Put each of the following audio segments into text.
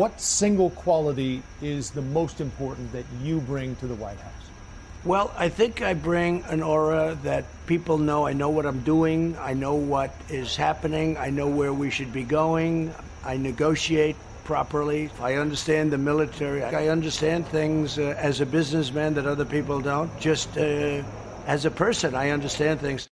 What single quality is the most important that you bring to the White House? Well, I think I bring an aura that people know I know what I'm doing, I know what is happening, I know where we should be going, I negotiate properly, I understand the military, I understand things uh, as a businessman that other people don't. Just uh, as a person, I understand things.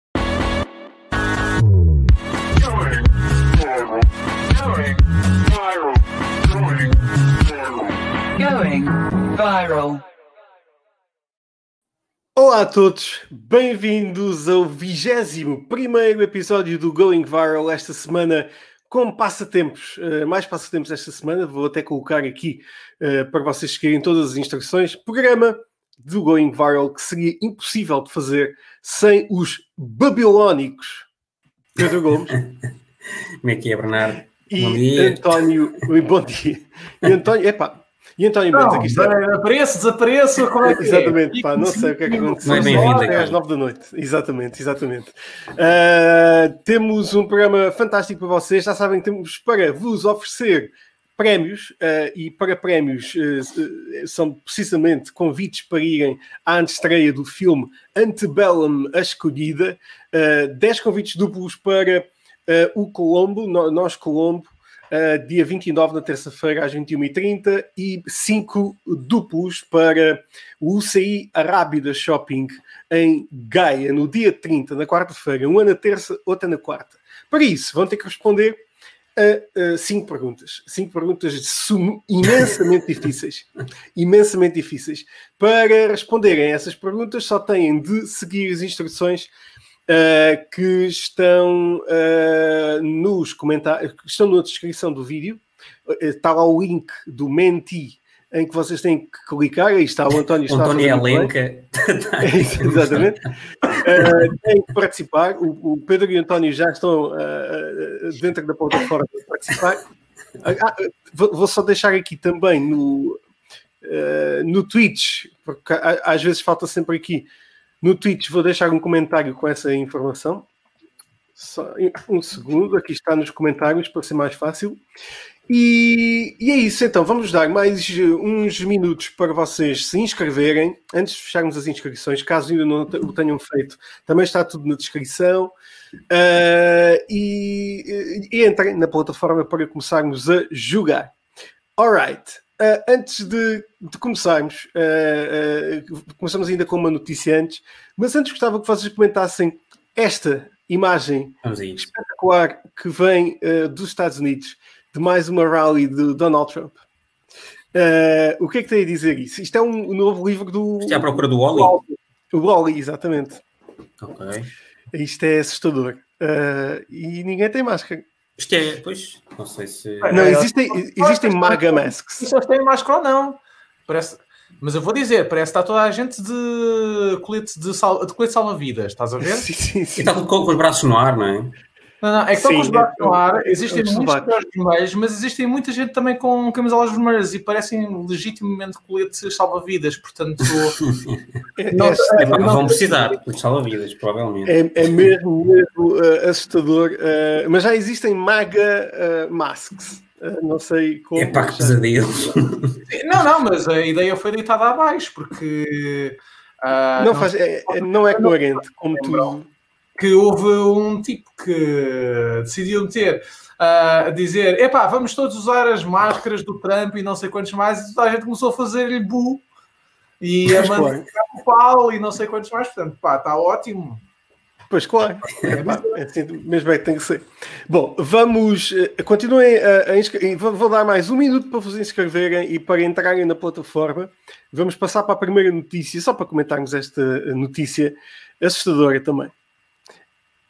Going viral. Olá a todos, bem-vindos ao 21 primeiro episódio do Going Viral esta semana com passatempos, uh, mais passatempos esta semana, vou até colocar aqui uh, para vocês seguirem todas as instruções, programa do Going Viral que seria impossível de fazer sem os babilónicos Pedro Gomes. Como é que é, Bernardo? E Bom dia. António, bom dia. E António, epá, e António Mendes, aqui está. Não, apareço, desapareço, como é que é? Exatamente, pá, não sei o que é que aconteceu. Não é bem-vindo Até às nove da noite. Exatamente, exatamente. Uh, temos um programa fantástico para vocês. Já sabem que temos para vos oferecer prémios uh, e para prémios uh, são precisamente convites para irem à antestreia do filme Antebellum A Escolhida. Uh, 10 convites duplos para uh, o Colombo, no- nós Colombo, Uh, dia 29, na terça-feira, às 21h30, e 5 duplos para o UCI Arábida Shopping em Gaia, no dia 30, na quarta-feira. Um é na terça, outra na quarta. Para isso, vão ter que responder a 5 perguntas. 5 perguntas sumo imensamente difíceis. Imensamente difíceis. Para responderem a essas perguntas, só têm de seguir as instruções Uh, que estão uh, nos comentários, que estão na descrição do vídeo. Uh, Está lá o link do Menti em que vocês têm que clicar. Aí está o António. Está António. Elenca. É isso, Exatamente. Uh, têm que participar. O, o Pedro e o António já estão uh, dentro da plataforma para participar. Ah, vou, vou só deixar aqui também no, uh, no Twitch, porque às vezes falta sempre aqui. No Twitch vou deixar um comentário com essa informação. Só um segundo, aqui está nos comentários para ser mais fácil. E, e é isso, então, vamos dar mais uh, uns minutos para vocês se inscreverem, antes de fecharmos as inscrições, caso ainda não o tenham feito, também está tudo na descrição. Uh, e, e entrem na plataforma para começarmos a jogar. Alright, uh, antes de, de começarmos, uh, uh, começamos ainda com uma notícia antes, mas antes gostava que vocês comentassem esta imagem espetacular que vem dos Estados Unidos de mais uma rally de Donald Trump. O que é que tem a dizer isso? Isto é um novo livro do. Isto é à procura do Oli? O Wally, exatamente. Ok. Isto é assustador. E ninguém tem máscara. Isto é, pois, não sei se. Não, É, existem, existem maga masks. Têm máscara ou não. Parece... Mas eu vou dizer, parece que está toda a gente de colete de, sal... de colete salva-vidas, estás a ver? Sim, sim, E sim. está tudo com, com os braços no ar, não é? Não, não, é que Sim, com os braços no ar, é- existem é os muitos colores vermelhos, mas existem muita gente também com camisolas vermelhas e parecem legitimamente coletes salva-vidas, portanto... É, Não, é, É, não- vão precisar de salva-vidas, provavelmente. é- é mesmo, mesmo uh, assustador. uh, mas já existem maga uh, masks. Não sei como. É pá, que pesadelo. Não, não, mas a ideia foi deitada abaixo, porque... ah, Não, faz, é, é- não é coerente como tu. Que houve um tipo que decidiu meter ah, a dizer: epá, vamos todos usar as máscaras do Trump e não sei quantos mais, e toda a gente começou a fazer-lhe bu e a mandar o pau e não sei quantos mais, portanto, pá, está ótimo. Pois claro, é, pá, é assim mesmo é que tem que ser. Bom, vamos. eh, Continuem a, a inscrever. Vou, vou dar mais um minuto para vos inscreverem e para entrarem na plataforma. Vamos passar para a primeira notícia, só para comentarmos esta eh, notícia assustadora também.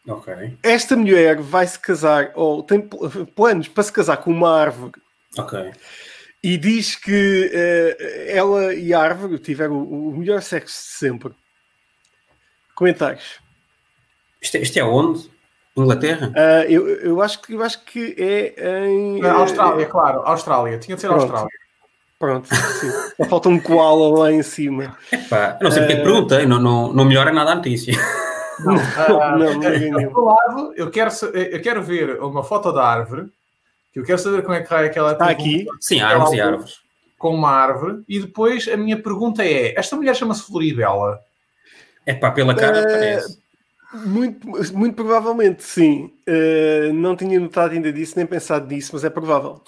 Ok. Esta mulher vai se casar, ou tem pl- planos para se casar com uma árvore, Ok. e diz que eh, ela e a árvore tiveram o, o melhor sexo de sempre. Comentários. Isto, é- isto é onde? Inglaterra? Ah, eu, eu, acho que, eu acho que é em. Na eh, Austrália, claro, Austrália, tinha de ser Pronto. Austrália. Pronto, sim. Só falta um koala lá em cima. Epá, não sei porque é que perguntei, não, não, não melhora nada a notícia. Ah, não, não do lado, eu quero, eu quero ver uma foto da árvore Eu quero saber como é que é que ela Está aqui. Sim, árvores e árvores. com uma árvore. E depois a minha pergunta é: esta mulher chama-se Floribela? É pá, pela cara Eh, parece. Muito, muito provavelmente, sim. Uh, não tinha notado ainda disso, nem pensado nisso, mas é provável.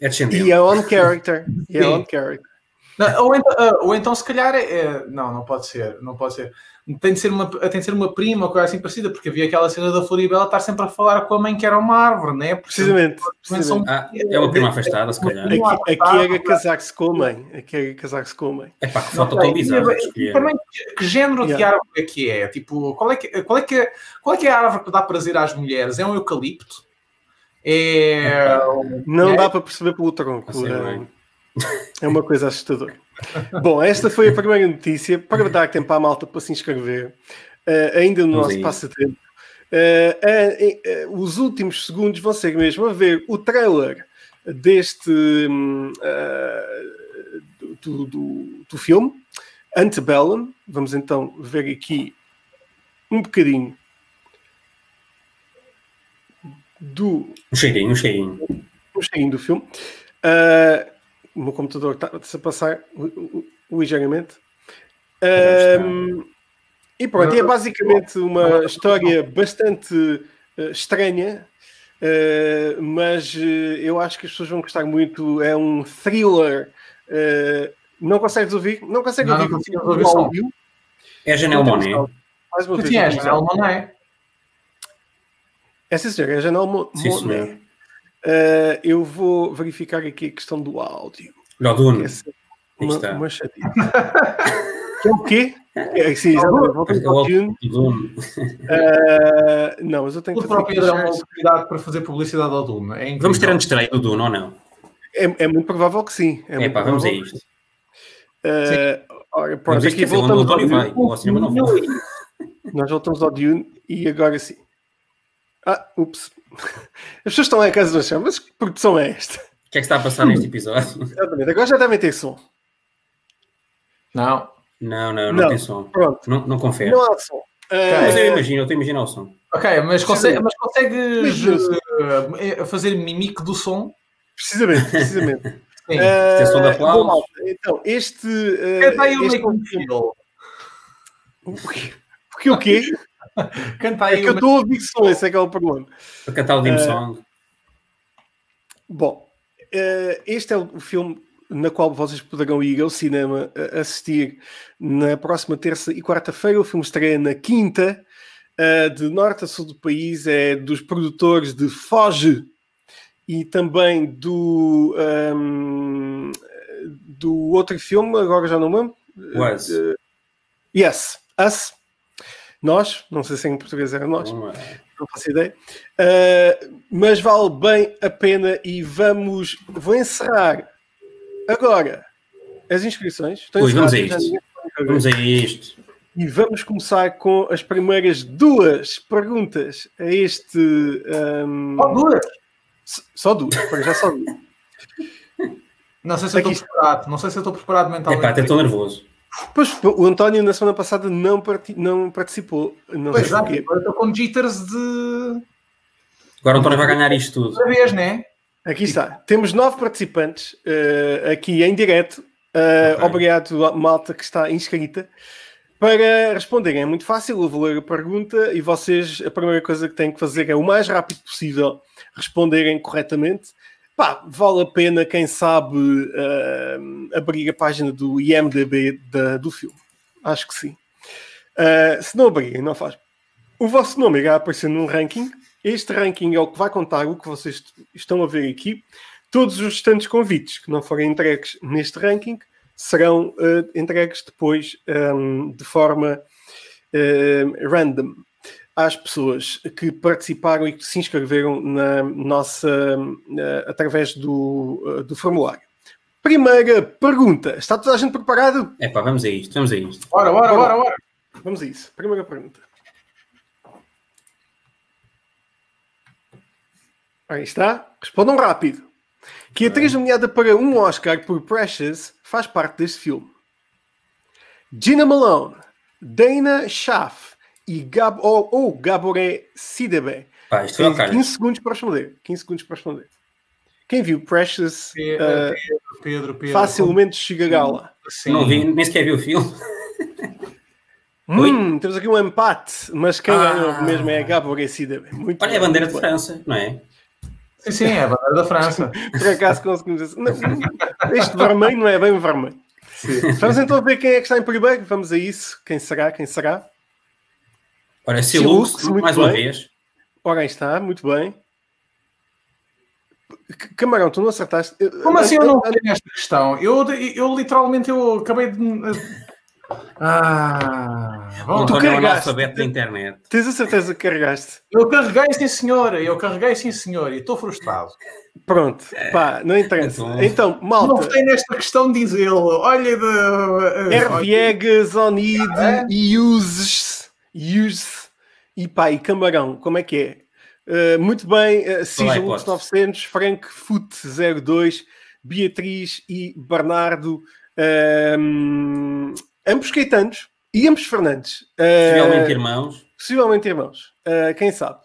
É descendente. E é on character. E é on character. Não, ou, então, ah, ou então, se calhar, é, é- não, não pode ser, não pode ser. Tem de ser uma, tem de ser uma prima ou coisa assim parecida, porque havia aquela cena da Floribela estar sempre a falar com a mãe que era uma árvore, né? Porque Precisamente. são- precisamente. Ah, é uma prima afastada, se calhar. Aqui, aqui era casar-se com a mãe. Aqui era casar-se com a mãe. É pá, que sei. tão bizarra. de também, que- género de Yeah. árvore é que é? Tipo, qual é que, qual, é que, qual é que é a árvore que dá prazer às mulheres? É um eucalipto? É. Não É? dá para perceber pelo tronco. Assim, não é? É- uma coisa assustadora. Bom, esta foi a primeira notícia. Para dar tempo à malta para se inscrever, eh, ainda no Vamos nosso aí. passatempo. eh, eh, os últimos segundos vão ser mesmo a ver o trailer deste hum, do, do, do filme Antebellum. Vamos então ver aqui um bocadinho do Um cheirinho, um cheirinho. um cheirinho do filme. Ah, o meu computador está-se a passar li- li- ligeiramente. Ahm, e pronto, é basicamente uma história bastante eh, estranha, eh, mas eh, eu acho que as pessoas vão gostar muito. É um thriller. não consegues ouvir? Não consegues Não, não ouvir, consigo o ouvir áudio? É temos Monet. Mais uma Tu vez, é? Não é? É sim, senhor, é a Janelle Eh, eu vou verificar aqui a questão do áudio. O. Essa é Aí uma, está. uma chatice. que é o quê? É, sim, exatamente. Voltamos É o. Dune. Eh, não, mas eu tenho O que fazer próprio Pedro é uma oportunidade para fazer publicidade ao Dune. É. Vamos ter antes estreia do Dune ou não? É, é muito provável que sim. É, É pá, vamos a isto. Eh, ora, pronto, aqui o voltamos ao. Dune. O. Nós voltamos ao Dune e agora sim. Ah, ups. As pessoas estão lá em casa chão, mas que produção é esta? O que é que está a passar neste episódio? Exatamente, agora já devem ter som. Não. Não, não, não, Não. tem som. Pronto, Não, não confere. não há som. Eh, Mas eu imagino, eu estou a imaginar o som. Ok, mas, consegue, mas consegues eh, fazer mimique do som? Precisamente, precisamente. Sim. Extensão de aplausos. bom, então, este. eh, Canta aí o este Make Me Feel. O quê? Porque o quê? Canta É aí que eu o estou a ouvir som, esse é que é o problema. Para cantar o Dim Eh, Song. Bom, eh, este é o filme na qual vocês poderão ir ao cinema eh, assistir na próxima terça e quarta-feira. O filme estreia na quinta, eh, de norte a sul do país. É dos produtores de Foge e também do, ehm, do outro filme, agora já não me lembro. Was. Eh, yes, Us. Nós, não sei se em português era nós. Não é. não faço ideia. Uh, mas vale bem a pena e vamos. Vou encerrar agora as inscrições. Estão Ui, vamos a isto. Vamos a isto. E vamos começar com as primeiras duas perguntas a este. um, Oh, duas. Só duas, para já só duas. Não sei se eu estou preparado. Não sei se eu estou preparado É mentalmente. pá, até estou nervoso. Pois o António na semana passada não, parti- não participou. Não Pois porquê. agora estou com jitters de. Agora o António vai ganhar isto tudo. Outra vez, né? Aqui está. Temos nove participantes uh, aqui em direto. Uh, Ok. Obrigado malta que está inscrita. Para responderem, é muito fácil. Eu vou ler a pergunta e vocês, a primeira coisa que têm que fazer é o mais rápido possível responderem corretamente. Pá, vale a pena, quem sabe, uh, abrir a página do IMDB da- do filme. Acho que sim. Uh, se não abrirem, não faz. O vosso nome irá aparecer num ranking. Este ranking é o que vai contar o que vocês estão a ver aqui. Todos os restantes convites que não forem entregues neste ranking serão eh, entregues depois ehm, de forma random às pessoas que participaram e que se inscreveram na nossa através do, eh, do formulário. Primeira pergunta. Está toda a gente preparado? É pá, vamos a isto, vamos a isto. Bora, bora, bora, bora. Vamos a isso. Primeira pergunta. Aí está. Respondam rápido. Que atriz nomeada para um Oscar por Precious faz parte deste filme? Gina Malone, Dana Schaff e Gab ou, ou Gaboré Sidibe. Pá, isto Tem calhas. 15 segundos para responder. 15 segundos para responder. Quem viu Precious Pe- uh, Pedro, Pedro, Pedro. facilmente chegará lá. Sim. Não vi, nem sequer vi o filme. Hum, temos aqui um empate, mas quem Ah. ganhou mesmo é a Gaborrecida. Muito Olha, é a bandeira de bem. França, não é? Sim, sim, é a bandeira da França. Por acaso conseguimos não, este vermelho não é bem vermelho. Vamos então ver quem é que está em primeiro. Vamos a isso. Quem será? Quem será? Olha, Silux, Silux, muito mais uma bem. vez. Ora, aí está, muito bem. C- Camarão, tu não acertaste. Como assim eu não Ah, tenho esta questão? Eu, eu literalmente eu acabei de. Ah, bom, tu é carregaste. analfabeto da internet. Tens a certeza que carregaste? eu carreguei sim senhora, eu carreguei sim senhora e estou frustrado. Pronto, pá, não interessa. Então- Então, Não malta, votei nesta questão de dizê-lo. Olha de. R. Viegas, Onid, É? e Uses, Use e pá, e Camarão, como é que é? Uh, muito bem, uh, hipótese? 900, Frank Foot 02, Beatriz e Bernardo, um, ambos caetanos e ambos Fernandes. Uh, Possivelmente irmãos. possivelmente irmãos, Uh, quem sabe.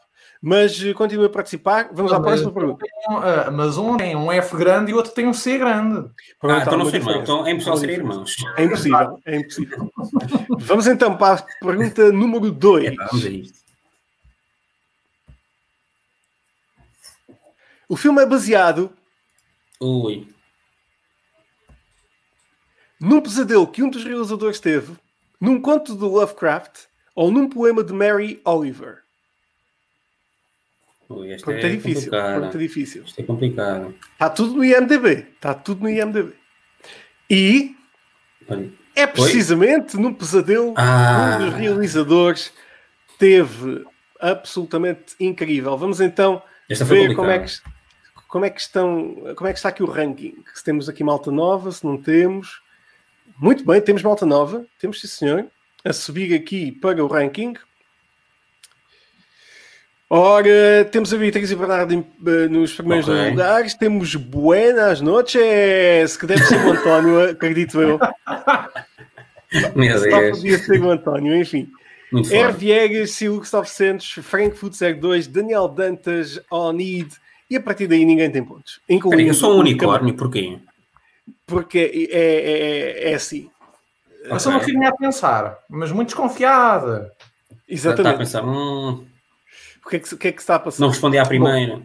Mas uh, continua a participar. Vamos à próxima pergunta. Ah, mas um tem um F grande e o outro tem um C grande. Ah, então não são irmãos. Então é impossível diferença. irmãos. É impossível, é impossível. Vamos então para a pergunta número 2. É, vamos a isto. O filme é baseado Ui. num pesadelo que um dos realizadores teve, num conto do Lovecraft ou num poema de Mary Oliver. Ui, esta Pergunta é difícil. Pergunta difícil. Isto é complicado. Está tudo no IMDB. Está tudo no IMDB. E Olha, é precisamente num pesadelo Ah. um dos realizadores teve absolutamente incrível. Vamos então Esta ver como é que como é que estão como é que está aqui o ranking se temos aqui malta nova se não temos muito bem temos malta nova temos sim senhor a subir aqui para o ranking Ora, temos a Beatriz e Bernardo em- eh, nos primeiros Ok. dois lugares, temos Buenas noches, que deve ser o António, acredito eu. Meu Só Deus. podia ser o António, enfim. R. Viegas, Silux 900, Frankfurt 02, Daniel Dantas, Onid, e a partir daí ninguém tem pontos. Incluindo Peraí, eu sou um unicórnio, porquê? Camarão, Porque é, é, é, é assim. Eu sou uma Ok. filhinha a pensar, mas muito desconfiada. Está a Exatamente. pensar, hum, O que é que, que é que está a passar? não respondi à primeira.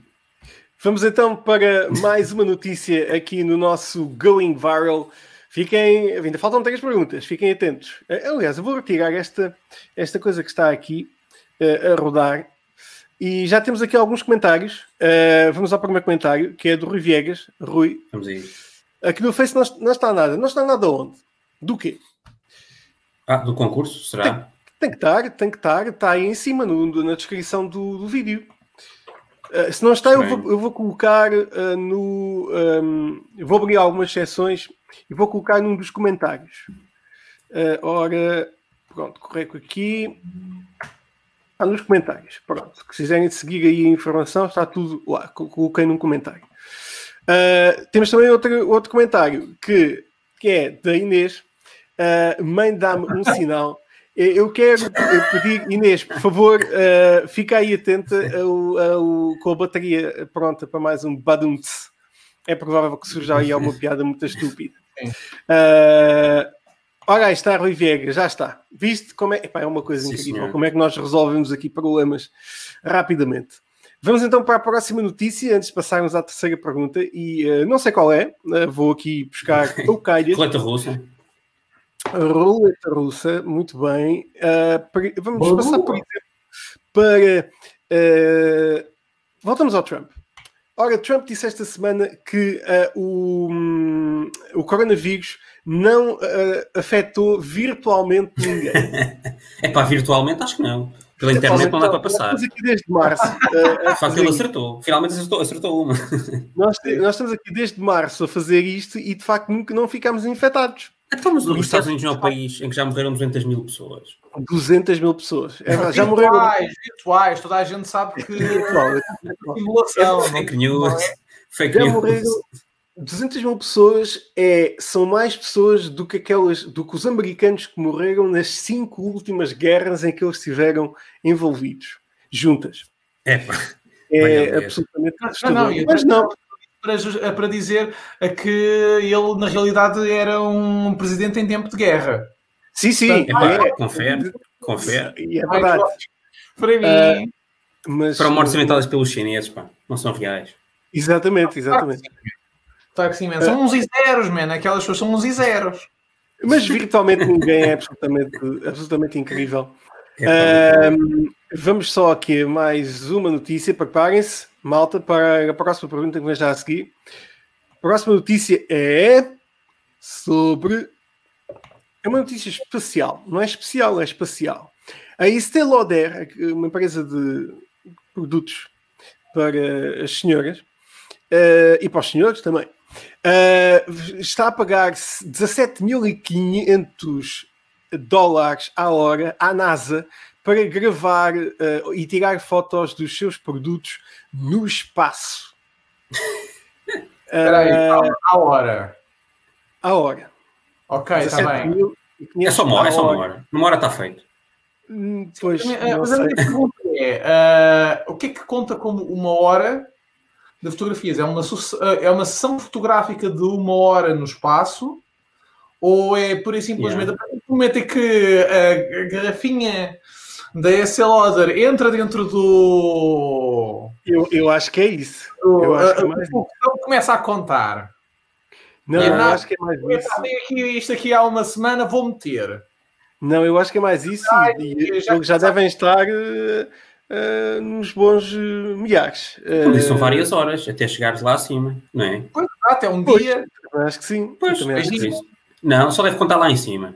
Vamos então para mais uma notícia aqui no nosso Going Viral. Fiquem, ainda faltam três perguntas, fiquem atentos. Eh, Aliás, eu vou retirar esta, esta coisa que está aqui eh, a rodar. E já temos aqui alguns comentários. Eh, vamos ao primeiro comentário, que é do Rui Viegas. Rui, Vamos a isso. aqui no Face não, não está nada. Não está nada onde? Do quê? Ah, do concurso, será? Tem que estar, tem que estar. Está aí em cima, no- na descrição do, do vídeo. Uh, se não está, eu vou, eu vou colocar uh, no. um, eu vou abrir algumas seções e vou colocar num dos comentários. Uh, ora, pronto, correco aqui. Está nos comentários. Pronto, se quiserem seguir aí a informação, está tudo lá. Co- Coloquei num comentário. Uh, temos também outro, outro comentário que, que é da Inês. Uh, mãe, dá-me um sinal. Eu quero eh, pedir, Inês, por favor, uh, fica aí atenta ao- ao- com a bateria pronta para mais um Baduntz. É provável que surja aí alguma piada muito estúpida. Uh, ora, aí está Rui Viegas, já está. Viste como é? Epá, é uma coisa Sim, incrível. Como é que nós resolvemos aqui problemas rapidamente. Vamos então para a próxima notícia, antes de passarmos à terceira pergunta, e uh, não sei qual é, uh, vou aqui buscar o calhas. Coleta russa. Roleta russa, muito bem. Uh, vamos Boa. passar, por exemplo, para. uh, voltamos ao Trump. Ora, Trump disse esta semana que uh, o, hum, o coronavírus não afetou virtualmente ninguém. É pá, virtualmente acho que não. Pela internet não dá para passar. Estamos aqui desde março. uh, facto, fazer ele acertou. Finalmente acertou, acertou uma. nós, nós estamos aqui desde março a fazer isto e de facto nunca não ficámos infectados. Então, mas os Estados é- Unidos não é o país em que já morreram 200 mil pessoas. 200 mil pessoas. É já morreram. Virtuais, virtuais, toda a gente sabe que simulação. Fake não- news. é? Fake Já news. morreram 200 mil pessoas é, são mais pessoas do que aquelas do que os americanos que morreram nas cinco últimas guerras em que eles estiveram envolvidos juntas. É. É Olha, absolutamente Não, não, Mas não, para, ju- para dizer que ele, na realidade, era um presidente em tempo de guerra. Sim, sim. Epá, é, confere, confere. E é verdade. Para mim, Ah, Mas, Foram mortes inventadas pelos chineses, pá. Não são reais. Exatamente, exatamente. Claro que sim, man. São uns e zeros, man. Aquelas pessoas são uns e zeros. Mas virtualmente ninguém é absolutamente, absolutamente incrível. É, Ahm, vamos só aqui a mais uma notícia. Preparem-se, malta, para a próxima pergunta que vem já a seguir. A próxima notícia é sobre. É uma notícia espacial. Não é especial, é espacial. A Estée Lauder, uma empresa de produtos para as senhoras eh, e para os senhores também, eh, está a pagar 17.500 dólares à hora à NASA para gravar eh, e tirar fotos dos seus produtos no espaço. Espera aí, Eh, calma, à hora. à hora. Ok, está bem. 17.500 É só uma hora, é só uma hora. Numa hora está feito. Hum, Pois, Mas a mas a minha pergunta é: ah, o que é que conta como uma hora de fotografias? É uma, é uma sessão fotográfica de uma hora no espaço? Ou é pura e simplesmente a partir do momento em que a garrafinha da Estée Lauder entra dentro do. Eu, eu acho que é isso. do Eu acho que é ah, mais o botão começa a contar. Não, É eu acho que é mais isso. aqui isto aqui há uma semana, vou meter. Não, eu acho que é mais isso. Ai, e já- eles já devem estar eh, eh, nos bons eh, milhares. Por isso são Eh, várias horas, até chegares lá acima, não é? Pois, até um Pois. dia. Acho que sim. Pois, acho que por sim. Não, só deve contar lá em cima.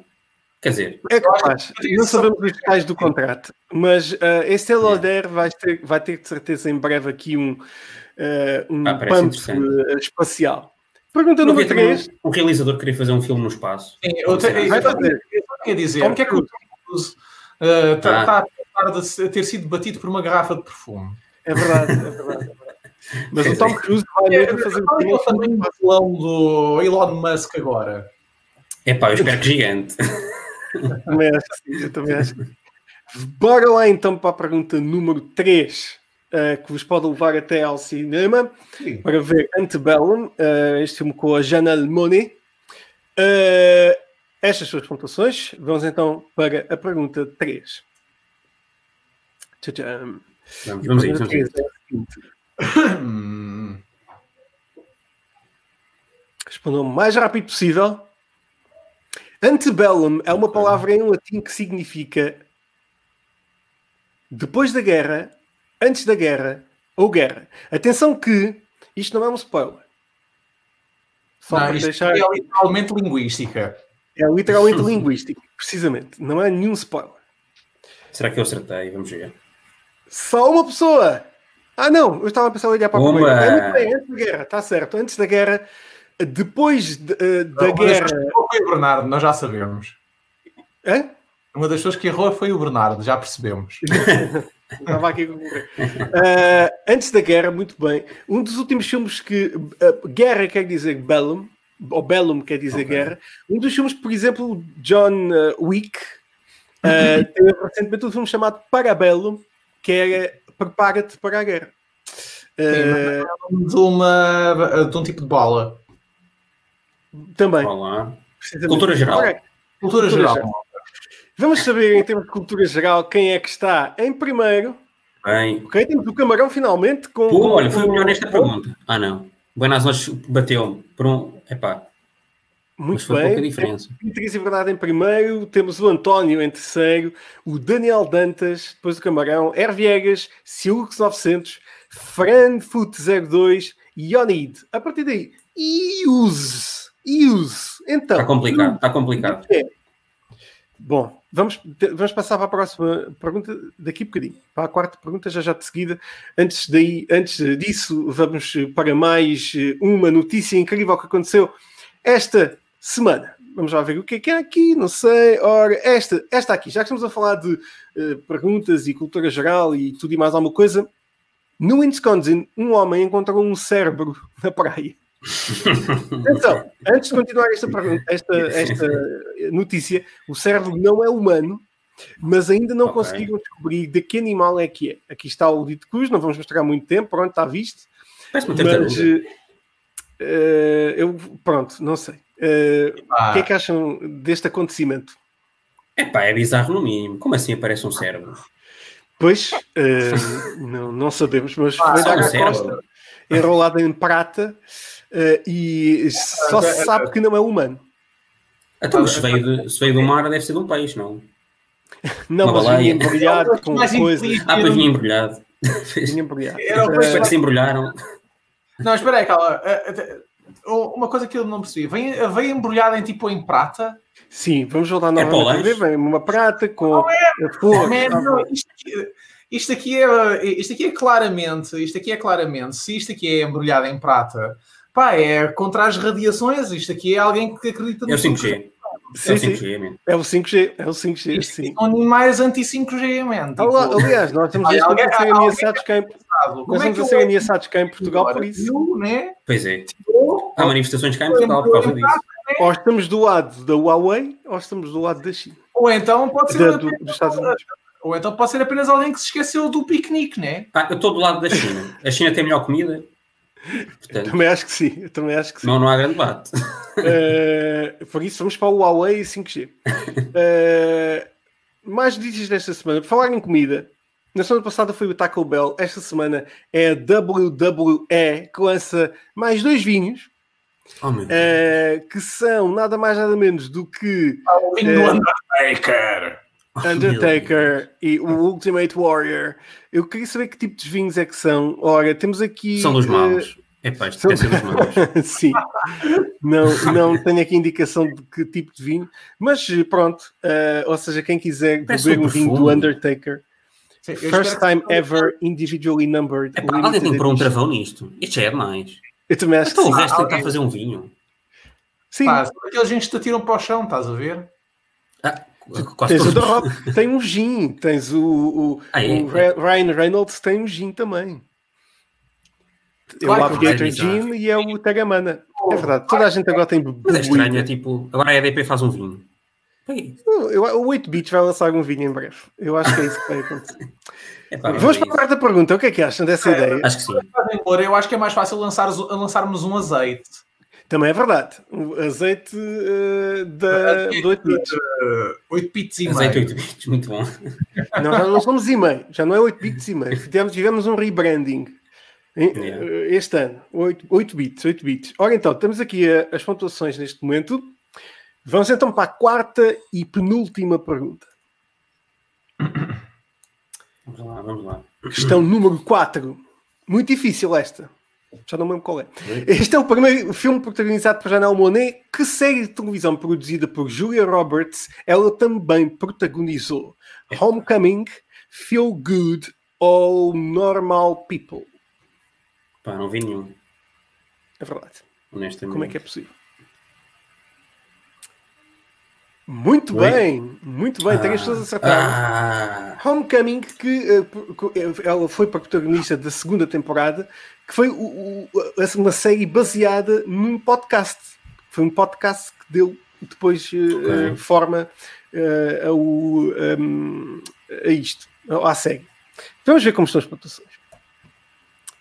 Quer dizer, É capaz. Não sabemos os detalhes do contrato, mas uh, este Lauder vai ter, vai ter de certeza em breve aqui um, uh, um Ah, pump uh, espacial. Pergunta número havia também 3. um, um realizador que queria fazer um filme no espaço. Sim, eu, te, eu, eu, eu dizer, Tom o que é que o Cruise. Tom Cruise uh, está Ah. a tratar de se- ter sido batido por uma garrafa de perfume? É verdade, é verdade. é. Mas o Tom Cruise vai mesmo fazer Qual é que é o o tamanho do balão do Elon Musk agora? É pá, eu espero que gigante. Também acho que sim, também acho que sim. Bora lá então para a pergunta número 3, que vos pode levar até ao cinema Sim. para ver Antebellum, uh, este filme com a Janelle Monet. Uh, estas suas pontuações. Vamos então para a pergunta 3. Tchau, Vamos, vamos aí, vamos aí. Hum, Respondam o mais rápido possível. Antebellum é uma palavra em latim que significa depois da guerra, antes da guerra ou guerra. Atenção que isto não é um spoiler. Só não, para deixar. é literalmente linguística. É literalmente linguístico, precisamente. Não é nenhum spoiler. Será que eu acertei? Vamos ver. Só uma pessoa! Ah, não, eu estava a pensar em olhar para a Uma. primeira. É muito bem, antes da guerra, está certo. Antes da guerra, depois de- eh, da das guerra. foi o Bernardo, nós já sabemos. Hã? Uma das pessoas que errou foi o Bernardo, já percebemos. Estava aqui a concorrer. Ah, antes da guerra, muito bem. Um dos últimos filmes que. ah, guerra quer dizer Bellum, ou Bellum quer dizer Ok. guerra. Um dos filmes, por exemplo, John Wick, ah, teve recentemente um filme chamado Parabellum, que era Prepara-te para a guerra. Ah, De, uma, de um tipo de bola. Também. Olá. Cultura geral. Ora, Cultura, Cultura geral. geral. Vamos saber, em termos de cultura geral, quem é que está em primeiro. Bem. Ok, temos o Camarão finalmente. Com, Pô, olha, foi o melhor nesta pergunta. Ah, não. Buenas Noites bateu-me por um. Epá, mas Muito foi pouca bem. diferença. Beatriz e Verdade em primeiro, temos o António em terceiro, o Daniel Dantas, depois do Camarão, Herviegas, Silux 900, Fran Foot 02 e Onid. A partir daí, Iuse. Iuse. Então, Está complicado, está complicado. é. Bom, vamos, vamos passar para a próxima pergunta daqui a bocadinho. Para a quarta pergunta, já já de seguida. Antes, daí, antes disso, vamos para mais uma notícia incrível que aconteceu esta semana. Vamos lá ver o que é que é aqui, não sei. Ora, esta, esta aqui, já que estamos a falar de eh, perguntas e cultura geral e tudo e mais alguma coisa, no Wisconsin, um homem encontrou um cérebro na praia. Então, antes de continuar esta, esta, esta notícia, o cérebro não é humano, mas ainda não Ok. conseguiram descobrir de que animal é que é. Aqui está o dito cruz, não vamos mostrar muito tempo, pronto, está visto. Mas eh, eu, pronto, não sei. Ah, O que é que acham deste acontecimento? Epá, é bizarro no mínimo. Como assim aparece um cérebro? Pois, eh, não, não sabemos, mas Ah, foi um cérebro. costa, enrolado em prata, e só se sabe que não é humano. Então, mas se veio, de- se veio do mar, deve ser de um peixe, não? Não, Uma mas vinha embrulhado com inteligente. Ah, depois vinha embrulhado. Vinha embrulhado. Era o Eh, Depois que se embrulharam. Não, espera aí, calma. Eh, eh, Uma coisa que eu não percebi. Vem, vem embrulhada em tipo em prata? Sim, vamos voltar É novamente? Vem uma prata com Não é, a flor. Man, não, isto, aqui, isto, aqui é, isto aqui é claramente, isto aqui é claramente, se isto aqui é embrulhado em prata, pá, é contra as radiações, isto aqui é alguém que acredita É o 5G. É Sim, o sim. 5G, man. É o 5G, é o 5G, Isto sim. são animais anti-5G, man. Tipo, Aliás, nós estamos Olha, a alguém- ser alguém- ameaçados cá em, como nós é estamos a ser ameaçados cá em Portugal por isso. viu, né? Pois é. Ou- Há manifestações cá em Portugal por causa disso. Ou estamos do lado da Huawei ou estamos do lado da China, Ou então pode ser da- do- dos Estados Unidos. ou então pode ser apenas alguém que se esqueceu do piquenique, né? Ah, eu estou do lado da China. A China tem melhor comida. Portanto, Também acho que sim, eu também acho que sim. não, não há grande debate. Eh, por isso vamos para o Huawei e 5G. Eh, mais notícias desta semana. Por falar em comida, na semana passada foi o Taco Bell, esta semana é a WWE que lança mais dois vinhos, Oh, eh, que são nada mais nada menos do que O vinho do Undertaker. Oh, Undertaker e o Ultimate Warrior. Eu queria saber que tipo de vinhos é que são. Ora, temos aqui. São dos eh, maus. É pá, isto são- dos maus. Sim, não, não tenho aqui indicação de que tipo de vinho, mas eh, pronto, eh, ou seja, quem quiser Parece beber um um vinho do. Undertaker, Sim, first time que- ever, individually numbered. É pá, alguém tem que pôr um travão nisto. Isto já é demais. Eu também acho que Então o sim. resto alguém- tentar fazer um vinho. Sim, Pá, aqueles gente que te atiram para o chão, estás a ver? Ah, quase tens o. The Rock, tem um gin, tens o, o, Ah, é? o Ra- Ryan Reynolds, tem um gin também. É Claro o vai, Gin e é o Tagamana. É verdade, toda a gente agora tem Mas é estranho, é tipo, agora a EDP faz um vinho. Ei, Eu- O 8 Bits vai lançar um vinho em breve. Eu acho que é isso que vai acontecer. É pá, Vamos é para a quarta pergunta. O que é que acham dessa ideia? Acho que sim. Amor, Eu acho que é mais fácil lançar, lançarmos um azeite. Também é verdade. O azeite eh, da, do 8 bits. 8 pits e Azeite meio. 8 bits, muito bom. Nós já não somos e meio, já não é 8 bits e meio. Tivemos, tivemos um rebranding Yeah. eh, este ano. 8, 8 bits, 8 bits. Ora então, temos aqui a- as pontuações neste momento. Vamos então para a quarta e penúltima pergunta. Vamos lá, vamos lá. Questão número 4. Muito difícil esta. Já não me lembro qual é. Este é o primeiro filme protagonizado por Janelle Monáe. Que série de televisão produzida por Julia Roberts ela também protagonizou? Homecoming, Feel Good ou Normal People? Pá, não vi nenhum, É verdade. honestamente. Como é que é possível? Muito Oi? bem, muito bem. Três pessoas acertaram. Ah, Homecoming, que eh, por- eh, ela foi protagonista da segunda temporada, que foi o- o- uma série baseada num podcast. Foi um podcast que deu depois eh, Ok. eh, forma eh, ao, um, a isto, à série. Vamos ver como estão as pontuações.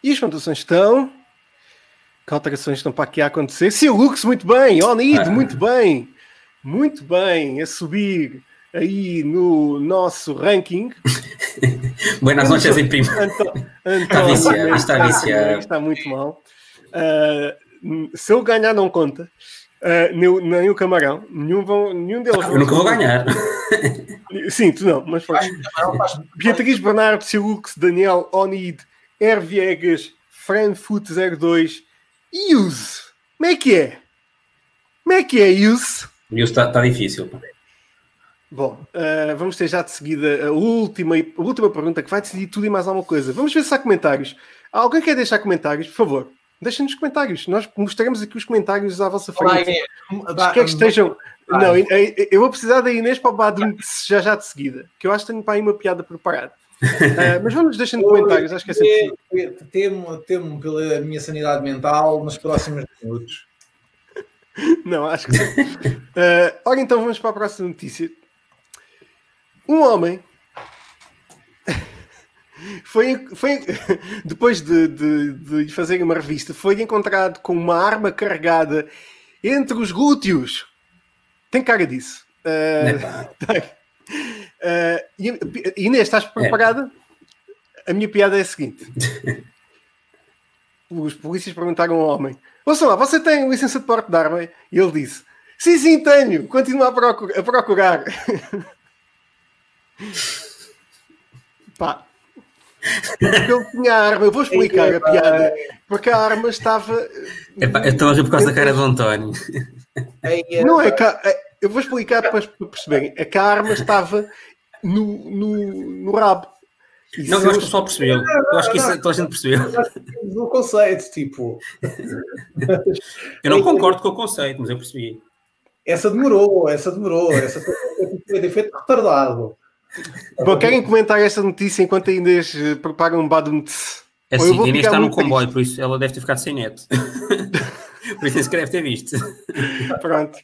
E as pontuações estão. Que alterações estão para aqui a acontecer? Sim, Lux, muito bem. Onid, Ah. muito bem. Muito bem. A subir aí no nosso ranking. Buenas noches em primo. Anto- Está António viciado, está viciado. Está muito mal. Ah, se eu ganhar, não conta. Ah, nem, o- nem o Camarão. Nenhum, vão, nenhum deles. Eu nunca vou ganhar. Sim, tu não, mas faz- Beatriz Bernardo, Silux, Daniel Onid, R. Viegas, Franfoot02 e Use. Como é que é? Como é que é, Use? E isso está está difícil. pá. Bom, ah, vamos ter já de seguida a última, a última pergunta que vai decidir tudo e mais alguma coisa. Vamos ver se há comentários. Alguém quer deixar comentários? Por favor, deixem nos comentários. Nós mostraremos aqui os comentários à vossa Olá, frente. Inês. Os Dá- que é estejam. Ai. Não, eu- eu vou precisar da Inês para o Badum já já de seguida, que eu acho que tenho para aí uma piada preparada. Ah, mas vamos deixando comentários, acho que é sempre. Te- Temo, temo pela minha sanidade mental nos próximos minutos. Não, acho que sim. Uh, ora, então vamos para a próxima notícia. Um homem foi, foi depois de, de, de lhe fazerem uma revista, foi encontrado com uma arma carregada entre os glúteos. Tem cara disso. Uh, Epá. uh, Inês, estás preparada? A minha piada é a seguinte: os polícias perguntaram ao homem: Ouça lá, você tem licença de porte de arma? E ele disse: Sim, sim, tenho. Continua a. A procurar. Pá. Porque ele tinha a arma, eu vou explicar a piada, porque a arma estava. Epá, eu estou a rir por causa da cara do António. Não é que a- eu vou explicar para as pessoas perceberem. É que a arma estava no, no, no rabo. E Não, eu acho que o pessoal percebeu. Eu acho que isso toda a gente percebeu. o conceito, tipo, Eu não concordo com o conceito, mas eu percebi. essa demorou, essa demorou, essa foi de efeito retardado. Bom, querem comentar esta notícia enquanto a Inês eh, prepara um badum-tse? É assim, vou a Inês ficar está num muito triste. comboio, por isso ela deve ter ficado sem neto. por isso nem sequer deve ter visto. Pronto.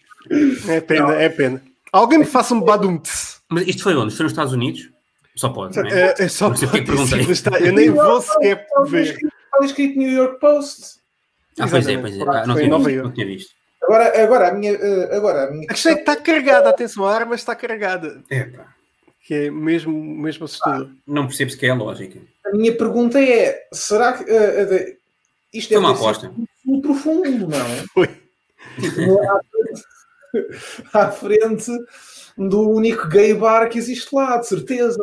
É pena, é pena. Alguém me faça um badum-tse. Mas isto foi onde? Foi nos Estados Unidos? Só pode, não é? É, é só Não porque pode perguntei. dizer, está- Eu nem vou sequer ver. Está escrito New York Post. Ah, pois é, pois é. Ah, não, tinha visto, não tinha visto. Agora, agora, a minha, eh, agora, a minha A questão é que está carregada, atenção, a arma está carregada. Epá, Que é mesmo, mesmo assustador. não percebo sequer a lógica. a minha pergunta é: será que eh, eh, isto Foi deve uma aposta. muito profundo, não? Foi. Tipo, à frente, à frente do único gay bar que existe lá, de certeza.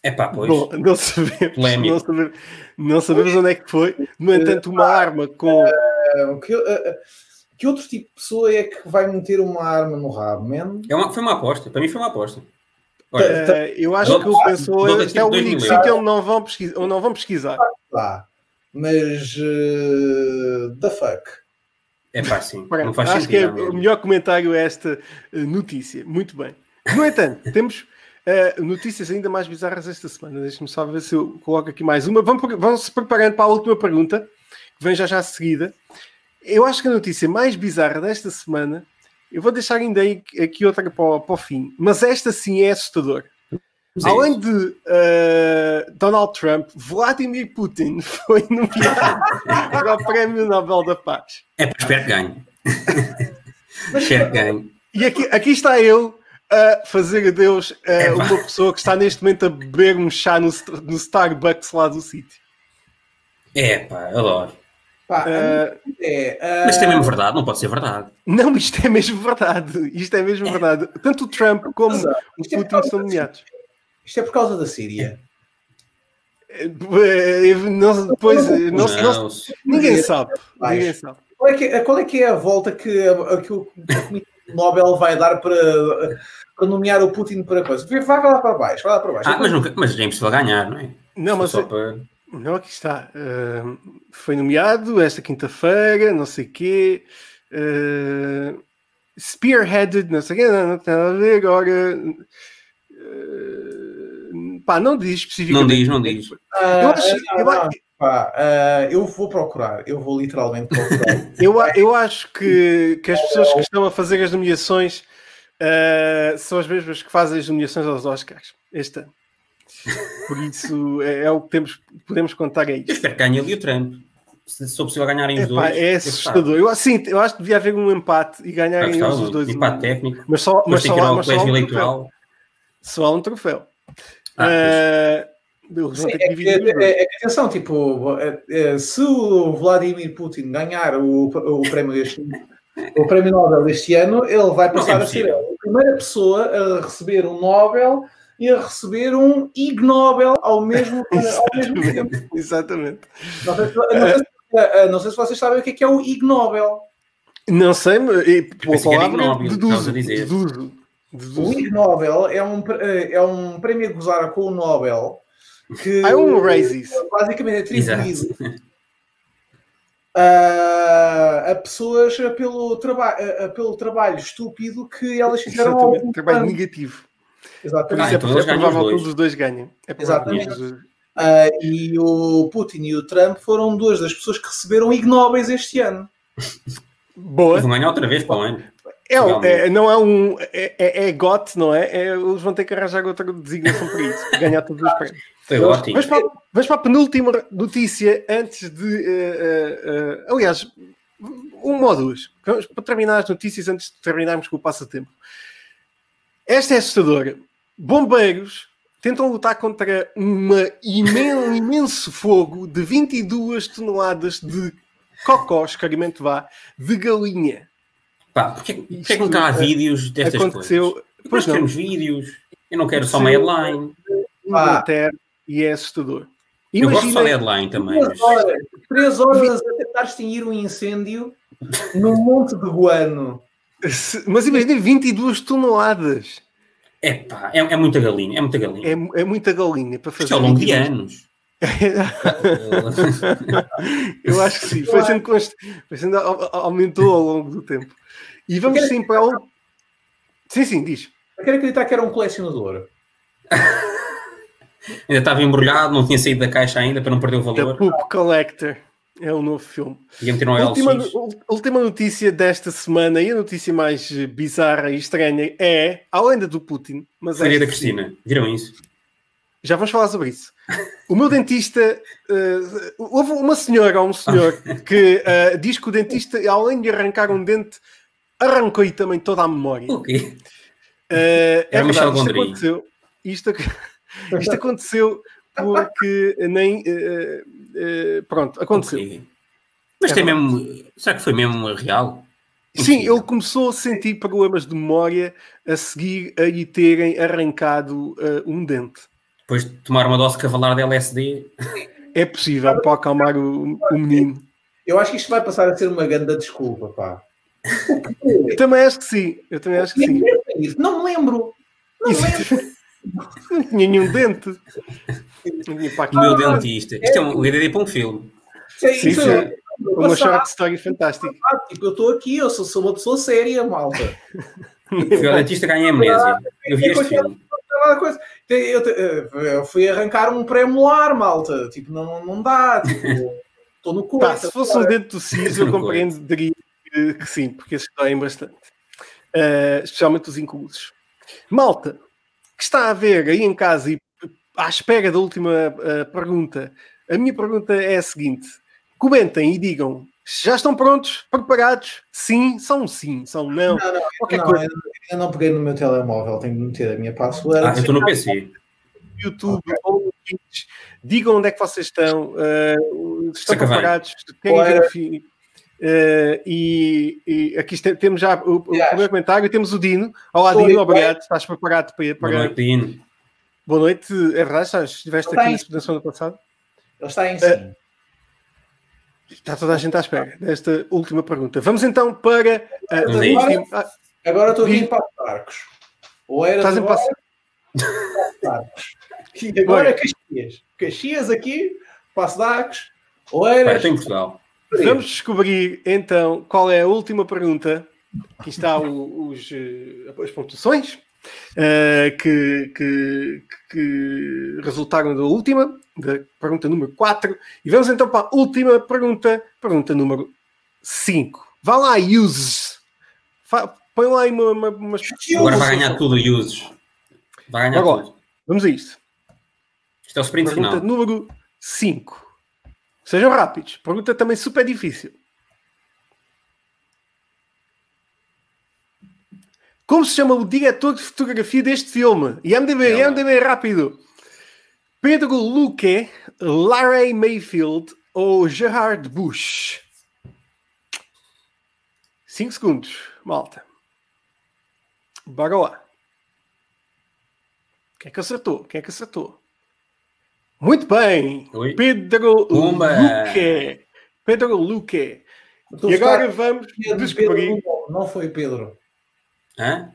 Epá, pois. Bom, não sabemos, não sabemos, não sabemos onde é que foi. No entanto, uma arma com. Eh, Que, eh, que outro tipo de pessoa é que vai meter uma arma no rabo, man? É uma, foi uma aposta. Para mim foi uma aposta. Olha, eh, eu acho que pensou dou-lhe este é o único mil sítio onde não vão pesquisar. Onde não vão pesquisar. Mas. eh, the fuck? sim. Pronto, Não faz acho que é sentido. o melhor comentário a esta eh, notícia. Muito bem. No entanto, temos eh, notícias ainda mais bizarras esta semana. Deixa-me só ver se eu coloco aqui mais uma. Vamos, vamos se preparando para a última pergunta, que vem já já a seguida. Eu acho que a notícia mais bizarra desta semana, eu vou deixar ainda aí, aqui outra para o, para o fim, mas esta sim é assustadora. Sim. Além de eh, Donald Trump, Vladimir Putin foi nomeado para o Prémio Nobel da Paz. É para espero que ganhe. espero que ganhe. E aqui, aqui está eu a fazer adeus a Epá. uma pessoa que está neste momento a beber um chá no, no Starbucks lá do sítio. É pá, adoro. Pá, pergunta é, eh, Mas isto é mesmo verdade, não pode ser verdade. não, isto é mesmo verdade. Isto é mesmo verdade. Tanto o Trump como o é Putin são nomeados. Isto é por causa da Síria. Eh, não- Depois, eh, não, não Não, ninguém sabe. Ninguém sabe. Qual é que, é- qual é, que é a volta que, a- que o Comitê Nobel vai dar para, para nomear o Putin para coisa? Vai vai lá para baixo, vai lá para baixo. Ah, mas, nunca, mas é impossível ganhar, não é? Não, mas Só para... Não, aqui está. Uh, foi nomeado esta quinta-feira, não sei o quê. Uh, spearheaded, não sei o quê, não, não tem nada a ver. Agora. uh, pá, não diz Não especificamente. diz, não diz. Ah, Eu acho, não, eu, não, a- pá, ah, eu vou procurar, eu vou literalmente procurar. eu, eu acho que, que as pessoas que estão a fazer as nomeações uh, são as mesmas que fazem as nomeações aos Oscars este ano. Por isso é, é o que temos, podemos contar aí. Eu espero que ganhe e o Trump. Se se for possível ganharem os Epá, dois. é assustador. Eu, sim, eu acho que devia haver um empate e ganharem eles os dois. Empate técnico. Mas só, mas só, há- mas só há um troféu. eleitoral. Só há um troféu. Ah, vão Sim, é, que, é, é que atenção, tipo, é, é, se o Vladimir Putin ganhar o, o prémio deste o prémio Nobel deste ano, ele vai passar é a ser a primeira pessoa a receber um Nobel e a receber um Ig Nobel ao mesmo, ao mesmo tempo. Exatamente. Não sei, se, não, sei se, eh, não sei se vocês sabem o que é, que é o Ig Nobel. Não sei, mas e, pela palavra deduzo. O Deduzo. deduzo. Ig Nobel é um, eh, é um prémio a gozar com o Nobel que Ah, é um Razzies. basicamente é atribuído a, a pessoas pelo, traba a- pelo trabalho estúpido que elas fizeram Exatamente. Trabalho negativo. Exatamente. isso é, então é ganham provável que um dos dois ganhem. É Exatamente. Ah, e o Putin e o Trump foram duas das pessoas que receberam Ig Nobels este ano. Boa. Vão ganhar outra vez para o ano. É, Realmente. é- não é um. É, é, é GOT, não é? é? Eles vão ter que arranjar outra designação para isso, para ganhar todos os prémios. Foi ótimo. Vamos para, para a penúltima notícia antes de. eh, eh, eh, aliás, uma ou duas. Vamos para terminar as notícias antes de terminarmos com o passatempo. Esta é assustadora. Bombeiros tentam lutar contra uma imen- um imenso fogo de 22 toneladas de cocó, escarimento vá, de galinha. Pá, porque, porque é que nunca há Isto, vídeos destas Aconteceu. coisas? Pois Nós não. queremos vídeos. Eu não quero só uma headline. Inglaterra e é assustador. Eu gosto só de Imagina, headline também. Três mas- horas, três horas a tentar extinguir um incêndio no Monte de Guano. mas imagina 22 toneladas. É pá, é, é muita galinha. É muita galinha. É, é muita galinha para fazer. Isto é ao longo de 22. anos. Eu acho que sim. Foi sendo, const... foi sendo au- au- aumentou ao longo do tempo. E vamos sim para o. Sim, sim, diz. Eu quero acreditar que era um colecionador. Ainda estava embrulhado, não tinha saído da caixa ainda para não perder o The valor. Poop Collector. É o novo filme. Última, última notícia desta semana e a notícia mais eh, bizarra e estranha é, além da do Putin, mas Faria da esta sim. Cristina. Viram isso? Já vamos falar sobre isso. O meu dentista. eh, houve uma senhora ou um senhor que eh, diz que o dentista, além de arrancar um dente, arrancou-lhe também toda a memória. O quê? Eh, é Era Michel verdade, isto aconteceu. Isto, isto aconteceu porque nem. eh, pronto, aconteceu. Ok. Mas É tem verdade. mesmo. Será que foi mesmo real? Sim, ele começou a sentir problemas de memória a seguir a lhe terem arrancado eh, um dente. Depois de tomar uma dose cavalar de LSD. É possível para acalmar o, o menino. Eu acho que isto vai passar a ser uma grande desculpa, pá. Eu também acho que sim. Eu também acho que sim. Não me lembro. Não me lembro. Não tinha nenhum dente. Não tinha para aqui. O meu dentista. Isto é um IDD para um filme. É- Sim, isso sim. é- Uma short story fantástica. Tipo, eu estou aqui, eu sou, sou uma pessoa séria, malta. Fui ao dentista ganhei amnésia. Eu vi este filme. Aquela coisa. Eu, fui arrancar um pré-molar, malta. Tipo, não, não dá. Tipo, estou no corpo. Pá, se fosse um dente do siso, eu Não compreenderia que, que sim, porque esses doem bastante. Uh, especialmente os inclusos. Malta, que está a ver aí em casa e à espera da última uh, pergunta, a minha pergunta é a seguinte: comentem e digam se já estão prontos, preparados? Sim, são sim, são não. Não, não, Qualquer não, coisa eu, eu não peguei no meu telemóvel, tenho que meter a minha password. Ah, eu estou no PC. no YouTube ou Twitch. Digam onde é que vocês estão, uh, se estão preparados, querem ver o fim. Uh, e, e aqui este- temos já o, o Yes. primeiro comentário. Temos o Dino. Olá, Oi, Dino, obrigado. Estás preparado para. Boa para... noite, Dino. Boa noite. É verdade, estás, estiveste aqui na semana passada. Ele está em Eh, cima. Está toda a gente à espera desta última pergunta. Vamos então para a Vamos a isto. última. Ah, Agora estou aqui Passo de Arcos. Ou era Estás em agora, Passo- Arcos. E agora. Caxias. Caxias aqui, Passo de Arcos. Era... estou em Portugal. Vamos descobrir então qual é a última pergunta. Aqui está o- os, eh, as pontuações eh, que, que- que resultaram da última, da pergunta número 4. E vamos então para a última pergunta, pergunta número 5. Vá lá, uses. Fa- Põe lá aí uma, uma, umas- Agora vai ganhar tudo uses. Vai ganhar Agora. tudo. Vamos a isto. Isto é o sprint Pergunta final. número 5. Sejam rápidos. Pergunta também super difícil. Como se chama o diretor de fotografia deste filme? IMDB, Ela. IMDB rápido. Pedro Luque, Larry Mayfield ou Gerard Bush? 5 segundos, malta. Bora lá. Quem é que acertou? Quem é que acertou? Muito bem. Oi. Pedro Pumba. Luque. Pedro Luque. E agora vamos de descobrir. Pedro. Não foi Pedro. Hã?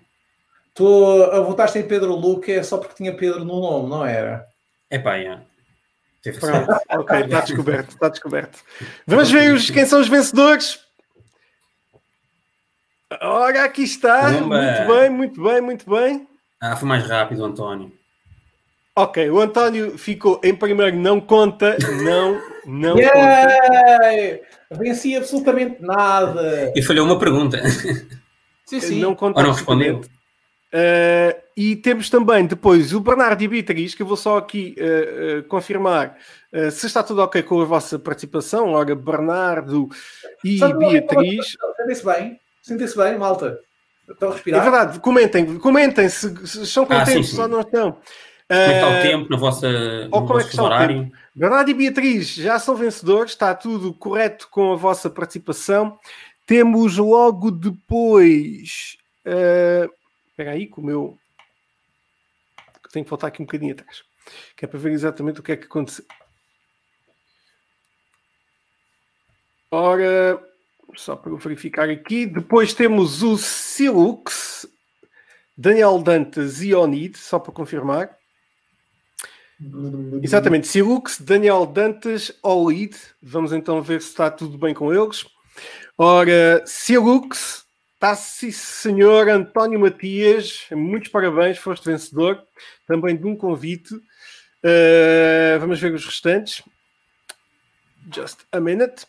Tu a votaste em Pedro Luque é só porque tinha Pedro no nome, não era? É pá, é. Teve Pronto, ok, está descoberto, está descoberto. Vamos ver os, quem são os vencedores. Ora, aqui está. Pumba. Muito bem, muito bem, muito bem. Ah, foi mais rápido, António. Ok, o António ficou em primeiro, não conta, não, não conta. Yay! Venci absolutamente nada. E falhou uma pergunta. Sim, sim. não conta Ou não respondeu? Uh, e temos também depois o Bernardo e Beatriz, que eu vou só aqui uh, uh, confirmar uh, se está tudo ok com a vossa participação. Ora, Bernardo e Sabe? Beatriz. Sentem-se bem, sentem-se bem, malta. Estão a É respirar? verdade, comentem, comentem se, se estão Ah, sim, contentes sim. ou não estão. Como é que está o tempo na vossa, ou no como é que está o horário? Bernardo e Beatriz já são vencedores, está tudo correto com a vossa participação. Temos logo depois. uh, Espera aí, que o meu. Tenho que voltar aqui um bocadinho atrás, que é para ver exatamente o que é que aconteceu. Ora, só para verificar aqui. Depois temos o Silux, Daniel Dantas e Onid, só para confirmar. Exatamente, Silux, Daniel Dantas, Olid. Vamos então ver se está tudo bem com eles. Ora, Silux, está sim senhor António Matias, muitos parabéns, foste vencedor também de um convite. Uh, vamos ver os restantes. Just a minute.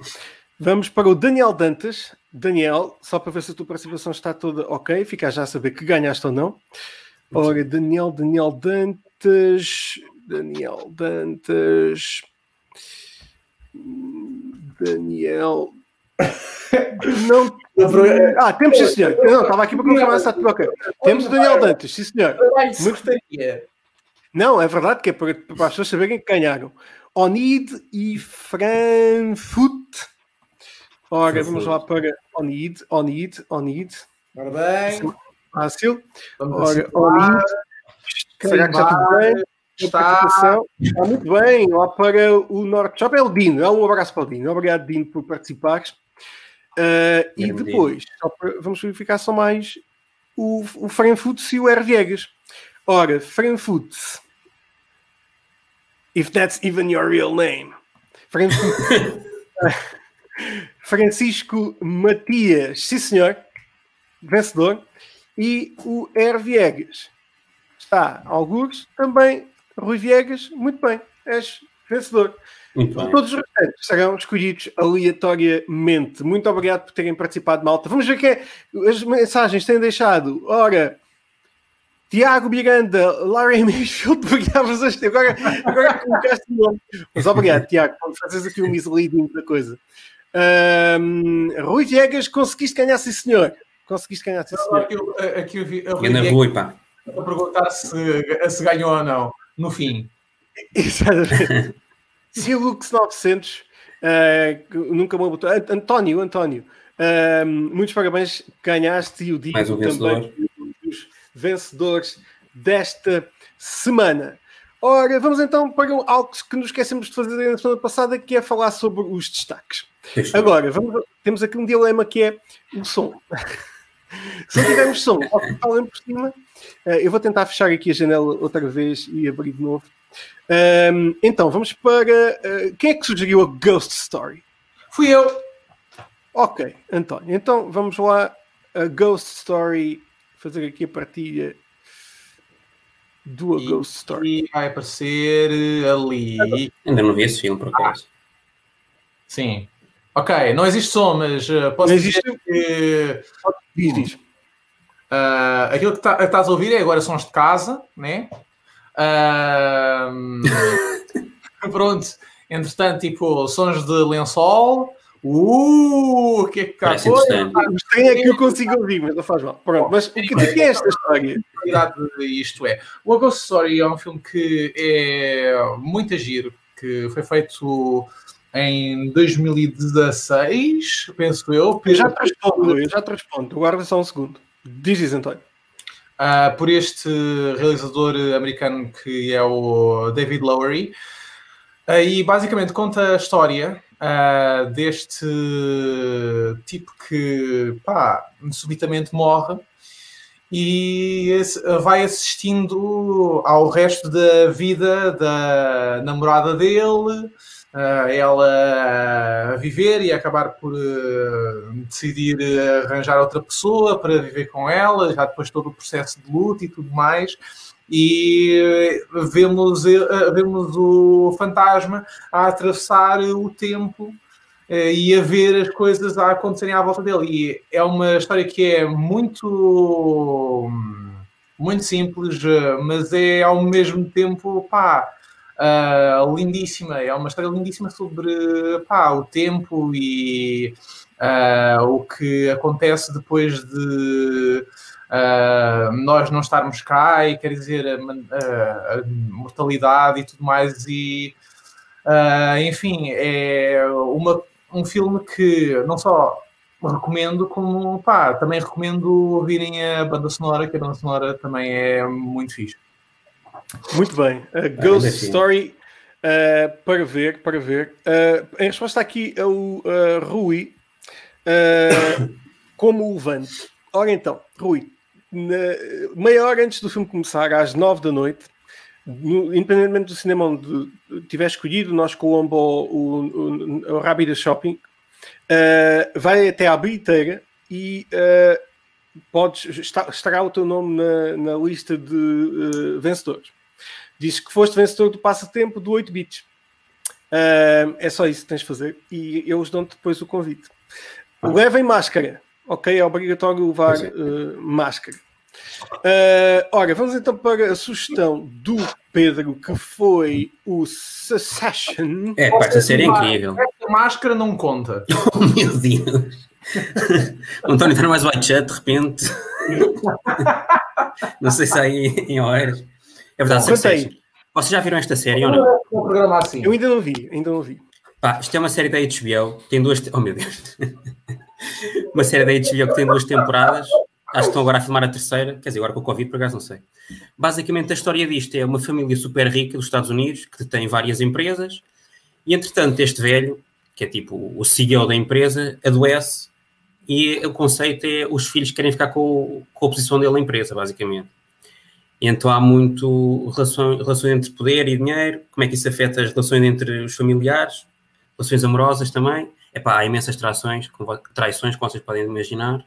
Vamos para o Daniel Dantas. Daniel, só para ver se a tua participação está toda ok, fica já a saber que ganhaste ou não. Ora, Daniel, Daniel Dantas, Daniel Dantas, Daniel. Não. Ah, temos sim, senhor. Não, estava aqui para confirmar tudo ok. Temos o Daniel Dantas, sim, senhor. Muito-. Não, é verdade que é para, para as pessoas saberem que ganharam. Onid e Frankfurt. Ora, vamos lá para Onid, Onid, Onid. Ora bem, Fácil. vamos Ora. Onid. Será que está tudo bem? Está. Participação. Está muito bem. Lá para o Norte Shop é o Dino. É um abraço para o Dino. Obrigado, Dino, por participares. Uh, e depois, só para- vamos verificar só mais o, o Frankfurt e o R. Viegas. Ora, Frankfurt. If that's even your real name. Frankfurt. Francisco Matias, sim senhor, vencedor. E o R. Viegas está alguns também. Rui Viegas, muito bem, és vencedor. Muito bem. Todos os restantes serão escolhidos aleatoriamente. Muito obrigado por terem participado, malta. Vamos ver quem é. As mensagens têm deixado. Ora, Tiago Miranda, Larry Mayfield, pegavas este. Agora, agora colocaste o nome. Mas obrigado, Tiago, por fazeres aqui um misleading da coisa. Ahm, Rui Viegas, conseguiste ganhar, sim, senhor. Conseguiste ganhar, sim, senhor. Aqui, eu- aqui eu vi, eu vi a perguntar se, se ganhou ou não, no fim. Exatamente. Silux 900, eh, que nunca me botou. Ant- António, António, eh, muitos parabéns, ganhaste e o Digo Mais um também dos vencedores desta semana. Ora, vamos então para algo que nos esquecemos de fazer na semana passada, que é falar sobre os destaques. Agora, vamos- temos aqui um dilema que é o som. Se não tivermos som, ao que falem por cima, eh, eu vou tentar fechar aqui a janela outra vez e abrir de novo. Ahm, então, vamos para. eh, quem é que sugeriu a Ghost Story? Fui eu. Ok, António. Então vamos lá. A Ghost Story. Fazer aqui a partilha do A E- Ghost Story. E vai aparecer ali. Ainda não vi esse filme, por acaso. Sim. Ok, não existe som, mas uh, posso Não dizer existe- que Diz, diz. Uh, aquilo que, tá- que estás a ouvir é agora sons de casa, né? Ahm, pronto. Entretanto, tipo, sons de lençol. Uh, o que é que cá foi? interessante. O estranho é que eu consigo ouvir, mas não faz mal. Pronto, mas o que, é esta história? isto é. O A Ghost Story é um filme que é muito giro, que foi feito em 2016, penso eu, Eu já te respondo, eu já te respondo. Guarda só um segundo. Diz, diz António. ah, por este realizador americano que é o David Lowery. Ah, e basicamente conta a história ah, deste tipo que pá, subitamente morre e vai assistindo ao resto da vida da namorada dele, ela a viver e acabar por ah, decidir ah, arranjar outra pessoa para viver com ela, já depois todo o processo de luto e tudo mais. E eh, vemos, eh, vemos o fantasma a atravessar o tempo eh, e a ver as coisas a acontecerem à volta dele. E é uma história que é muito, muito simples, eh, mas é ao mesmo tempo, pá, ah, lindíssima. É uma história lindíssima sobre pá, o tempo e ah, o que acontece depois de ah, nós não estarmos cá e quer dizer a, a- a mortalidade e tudo mais e enfim é uma, um filme que não só recomendo como pá, também recomendo ouvirem a banda sonora que a banda sonora também é muito fixe Muito bem. A Ghost assim. Story uh, para ver, para ver. Uh, em resposta aqui ao uh, Rui, como o Levante. Ora então, Rui, na- meia hora antes do filme começar, às nove da noite, no- independentemente do cinema onde tiver escolhido, nós Colombo ou o, o, o Rábida Shopping, vai até à bilheteira e podes, está, estará o teu nome na, na lista de vencedores. Diz que foste vencedor do passatempo do 8 bits. Uh, é só isso que tens de fazer e eles dão-te depois o convite. Levem máscara, ok? É obrigatório levar é. uh, máscara. Uh, ora, vamos então para a sugestão do Pedro, que foi o Succession. É, pá, esta série é incrível. a máscara não conta Oh, meu Deus. O António está mais white chat, de repente. Não sei se aí em horas. É verdade. Succession. Vocês já viram esta série ou não? um programa assim Eu ainda não vi, ainda não vi. Pá, isto é uma série da HBO, tem duas. te- Oh meu Deus! uma série da HBO que tem duas temporadas. Acho que estão agora a filmar a terceira, quer dizer, agora com o Covid, por acaso não sei. Basicamente, a história disto é uma família super rica dos Estados Unidos que tem várias empresas e, entretanto, este velho, que é tipo o CEO da empresa, adoece e o conceito é os filhos querem ficar com, com a posição dele na empresa, basicamente. E então há muito relação, relações entre poder e dinheiro, como é que isso afeta as relações entre os familiares, relações amorosas também. Epá, há imensas trações, como- traições, como vocês podem imaginar.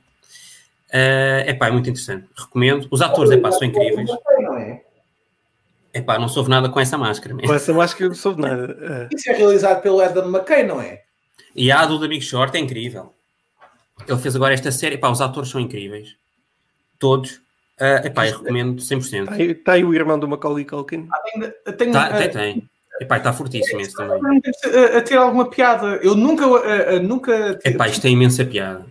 É epá, é muito interessante. Recomendo. Os atores epá, são incríveis. não é? Epá, não soube nada com essa máscara. mesmo. Com essa máscara não soube nada. Uh, Isso é realizado pelo Adam McKay, não é? E a do da Big Short é incrível. Ele fez agora esta série. Epá, os atores são incríveis. Todos. Uh, epá, eu recomendo 100%. Está aí, tá aí o irmão do Macaulay Culkin. Tenho, Tá, eh, tem, tem. Epá, está fortíssimo esse também. a, a ter alguma piada. Eu nunca, a, a- nunca Epá, isto tem imensa piada.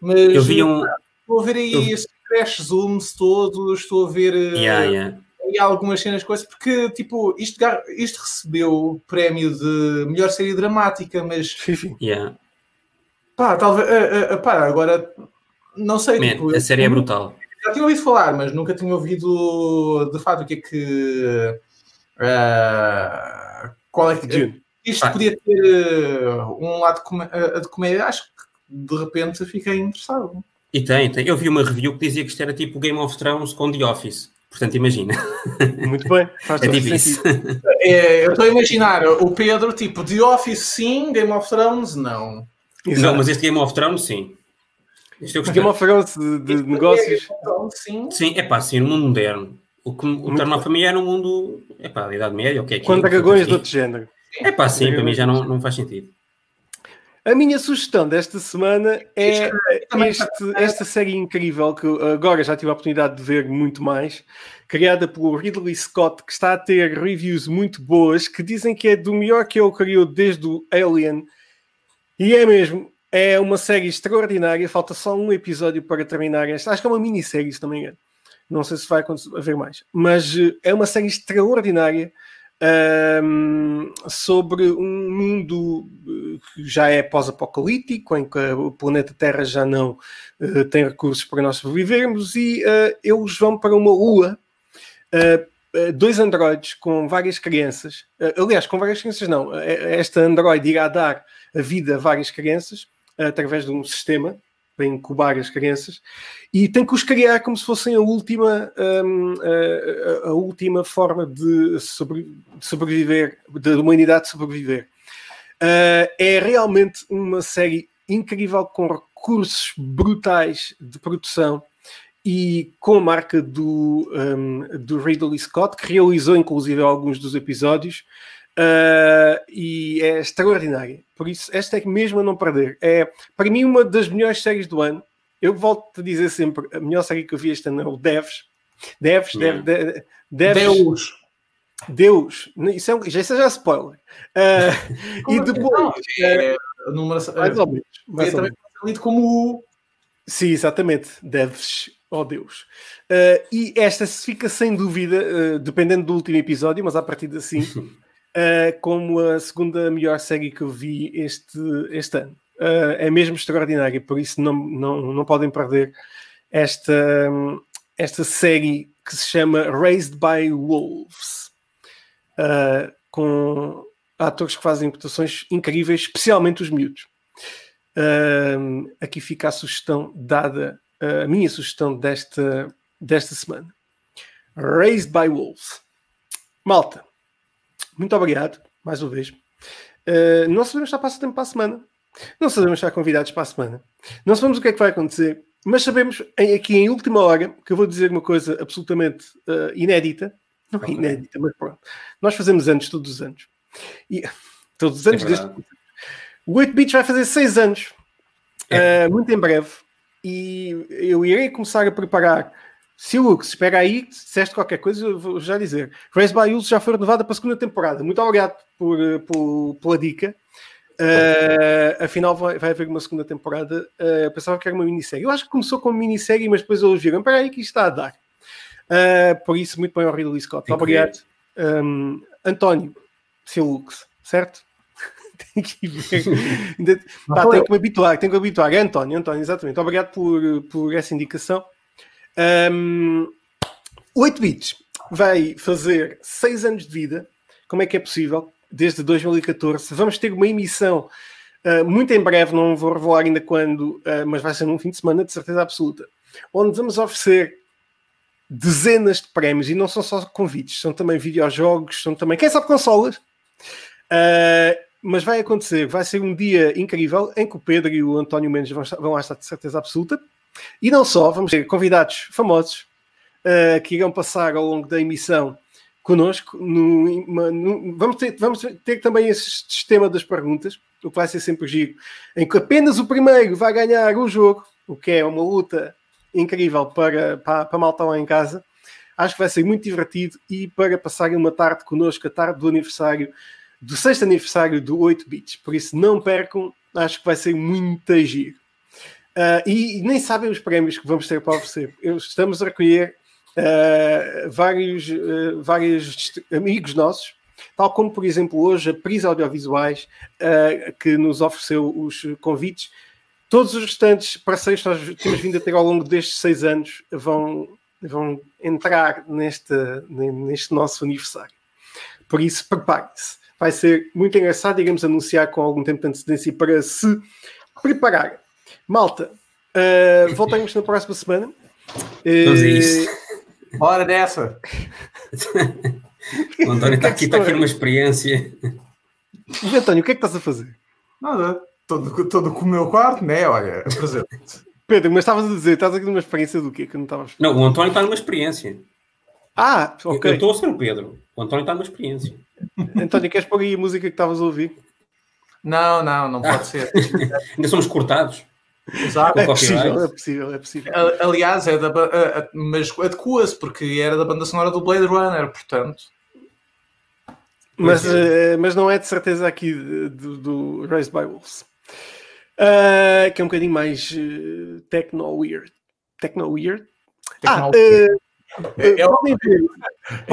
mas Eu vi um. estou a ver aí eu- esses crash zooms todos, estou a ver eh, Yeah, yeah. aí algumas cenas coisas, porque tipo, isto, isto recebeu o prémio de melhor série dramática, mas yeah. pá, talvez eh, eh, pá, agora não sei, Man, tipo, a série é brutal. Já tinha ouvido falar, mas nunca tinha ouvido de fato o que é que ah, qual é que isto Ah. podia ter eh, um lado de eh, de comédia, acho que de repente fiquei interessado. E tem, tem. Eu vi uma review que dizia que isto era tipo Game of Thrones com The Office. Portanto, imagina. Muito bem. Faz É todo tipo. É, eu estou a imaginar o Pedro, tipo, The Office sim, Game of Thrones não. Não, Exato. mas este Game of Thrones, sim. Eu gostei. Game of Thrones de, de negócios. Thrones, sim. Sim, é pá, sim, no mundo moderno. O que o torna a família é no mundo, é pá, da Idade Média, o que é que Com dragões de outro género. É pá, sim, para mim já não, não faz sentido. A minha sugestão desta semana é também este- esta série incrível que eu agora já tive a oportunidade de ver muito mais, criada pelo Ridley Scott, que está a ter reviews muito boas, que dizem que é do melhor que ele criou desde o Alien. E é mesmo, é uma série extraordinária. Falta só um episódio para terminar esta. Acho que é uma minissérie, se não me engano. Não sei se vai haver mais. Mas eh, é uma série extraordinária ahm, sobre um mundo eh, que já é pós-apocalíptico, em que o planeta Terra já não eh, tem recursos para nós sobrevivermos e eh, eles vão para uma lua. eh, dois androides com várias crianças, aliás, com várias crianças não, esta androide irá dar a vida a várias crianças através de um sistema para incubar as crianças e tem que os criar como se fossem a última, hum, a, a- última forma de, sobre- de sobreviver, da humanidade sobreviver. Uh, é realmente uma série incrível com recursos brutais de produção e com a marca do, hum, do Ridley Scott, que realizou inclusive alguns dos episódios. Uh, e é extraordinária. Por isso, esta é mesmo a não perder. É, para mim, uma das melhores séries do ano. Eu volto a dizer sempre: a melhor série que eu vi este ano é o Devs. Devs, Yeah. Dev, de, Devs Deus. Deus. Isso é, um- já, isso já é spoiler. Uh, e Como assim? depois, Não, é, número, mais ou menos. Mais é, ou também menos. pode ser lido como o. Sim, exatamente. Deves, oh Deus. Uh, e esta se fica sem dúvida, uh, dependendo do último episódio, mas a partir de assim, uh, como a segunda melhor série que eu vi este, este ano. Uh, é mesmo extraordinária, por isso não, não, não podem perder esta, esta série que se chama Raised by Wolves, uh, com atores que fazem interpretações incríveis, especialmente os miúdos. Um, aqui fica a sugestão dada, uh, a minha sugestão desta, desta semana. Raised by Wolves. Malta, muito obrigado, mais uma vez. Uh, não sabemos se há passatempo para a semana. Não sabemos se há convidados para a semana. Não sabemos o que é que vai acontecer, mas sabemos em- aqui em última hora que eu vou dizer uma coisa absolutamente uh, inédita. Não é inédita, mas pronto. Nós fazemos anos todos os anos. E, todos os É anos desde verdade. o 8 Bits vai fazer 6 anos, É. uh, muito em breve, e eu irei começar a preparar. Se o Lux, espera aí, se disseste qualquer coisa, eu vou já dizer. Race by Use já foi renovada para a segunda temporada. Muito obrigado por, uh, por- pela dica. Uh, afinal, vai, vai haver uma segunda temporada. Uh, eu pensava que era uma minissérie. Eu acho que começou como minissérie, mas depois eles viram. Espera aí, que isto está a dar. Uh, por isso, muito bem ao Ridley Scott. Obrigado. Um, António, seu Lux, certo? Tem que ver. Ainda- Pá, tenho que me habituar, tenho que me habituar. É António, António, exatamente. Obrigado por, por essa indicação. Um, 8 bits vai fazer 6 anos de vida. Como é que é possível? Desde 2014. Vamos ter uma emissão uh, muito em breve, não vou revelar ainda quando, uh, mas vai ser num fim de semana, de certeza absoluta. Onde vamos oferecer dezenas de prémios e não são só convites, são também videojogos, são também, quem sabe, consolas. Uh, mas vai acontecer, vai ser um dia incrível em que o Pedro e o António Mendes vão, vão lá estar de certeza absoluta. E não só, vamos ter convidados famosos uh, que irão passar ao longo da emissão connosco. No, no- vamos, ter, vamos ter também esse sistema das perguntas, o que vai ser sempre giro, em que apenas o primeiro vai ganhar o jogo, o que é uma luta incrível para, para, para malta lá em casa. Acho que vai ser muito divertido e para passarem uma tarde connosco, a tarde do aniversário, do sexto aniversário do 8 Bits. Por isso, não percam, acho que vai ser muito giro. Ah, e, e nem sabem os prémios que vamos ter para oferecer. Estamos a recolher ah, vários, ah, vários amigos nossos, tal como, por exemplo, hoje a Pris Audiovisuais, que nos ofereceu os convites. Todos os restantes parceiros que nós temos vindo a ter ao longo destes seis anos vão, vão entrar neste, neste nosso aniversário. Por isso, preparem-se. Vai ser muito engraçado. Iremos anunciar com algum tempo de antecedência para se preparar. Malta, uh, voltaremos na próxima semana. Vamos a Eh, isso. Bora dessa. O António é está aqui, está aqui se numa experiência. António, o que é que estás a fazer? Nada. Todo, todo com o meu quarto, né? Olha, presente. Pedro, mas estavas a dizer, estás aqui numa experiência do quê? Que não estava a explicar. Não, o António está numa experiência. Ah, ok. Eu estou a ser o Pedro. O António está numa experiência. António, queres pôr aí a música que estavas a ouvir? Não, não, não pode ser. Ainda somos cortados. Exato. É possível, é possível, é possível. Aliás, é da, a- a- mas adequa-se porque era da banda sonora do Blade Runner, portanto. Mas, é. eh, mas não é de certeza aqui do, do Raised by Wolves. Ah, que é um bocadinho mais eh, techno-weird. Techno-weird? Ah, Techno- eh, É- é- podem ver.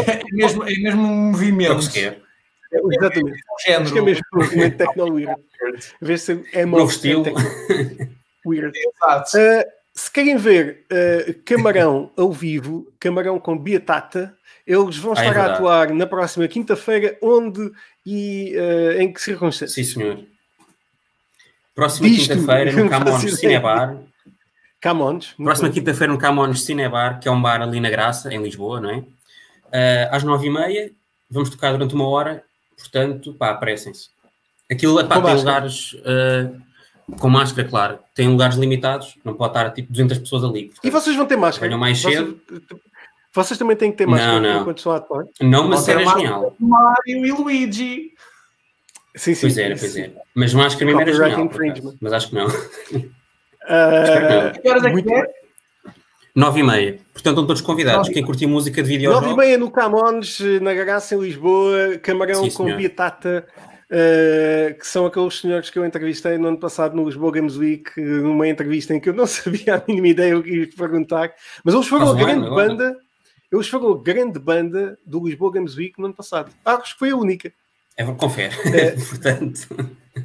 É mesmo, é mesmo um É o movimento. que se quer. Exatamente. um Acho que é mesmo um movimento techno-weird. A ver se é Novo estilo. Weird. Exato. Uh, se querem ver uh, Camarão ao vivo, Camarão com Beatata, eles vão Ah, é estar a verdade. atuar na próxima quinta-feira, onde e uh, em que circunstâncias? Sim, senhor. Próxima quinta-feira no Camões. Cinebar. Camões. Próxima quinta-feira no Camões Cinebar, que é um bar ali na Graça, em Lisboa, não é? Ah, às nove e meia, vamos tocar durante uma hora, portanto, pá, apressem-se. Aquilo, pá, tem lugares ah, com máscara, claro. Tem lugares limitados, não pode estar tipo 200 pessoas ali. E vocês vão ter máscara? Venham mais Vocês- cedo. Vocês também têm que ter Não, máscara não. enquanto estão a atuar? Não ter série mais- genial. Mario e Luigi. Sim, sim. Pois era, pois era. Mas máscara mesmo era genial. Mas acho que não. Ah, Que horas é que é? bem. Nove e meia. Portanto, estão todos convidados. E- Quem curtir música de Nove e videojogos. meia no Camões, na Garaça em Lisboa, Camarão Sim, com senhor. Biatata, eh, que são aqueles senhores que eu entrevistei no ano passado no Lisboa Games Week, numa entrevista em que eu não sabia a mínima ideia o que ia perguntar, mas eles foram a grande banda, eles foram a grande banda do Lisboa Games Week no ano passado. Ah, acho que foi a única. É, confere. É. Portanto,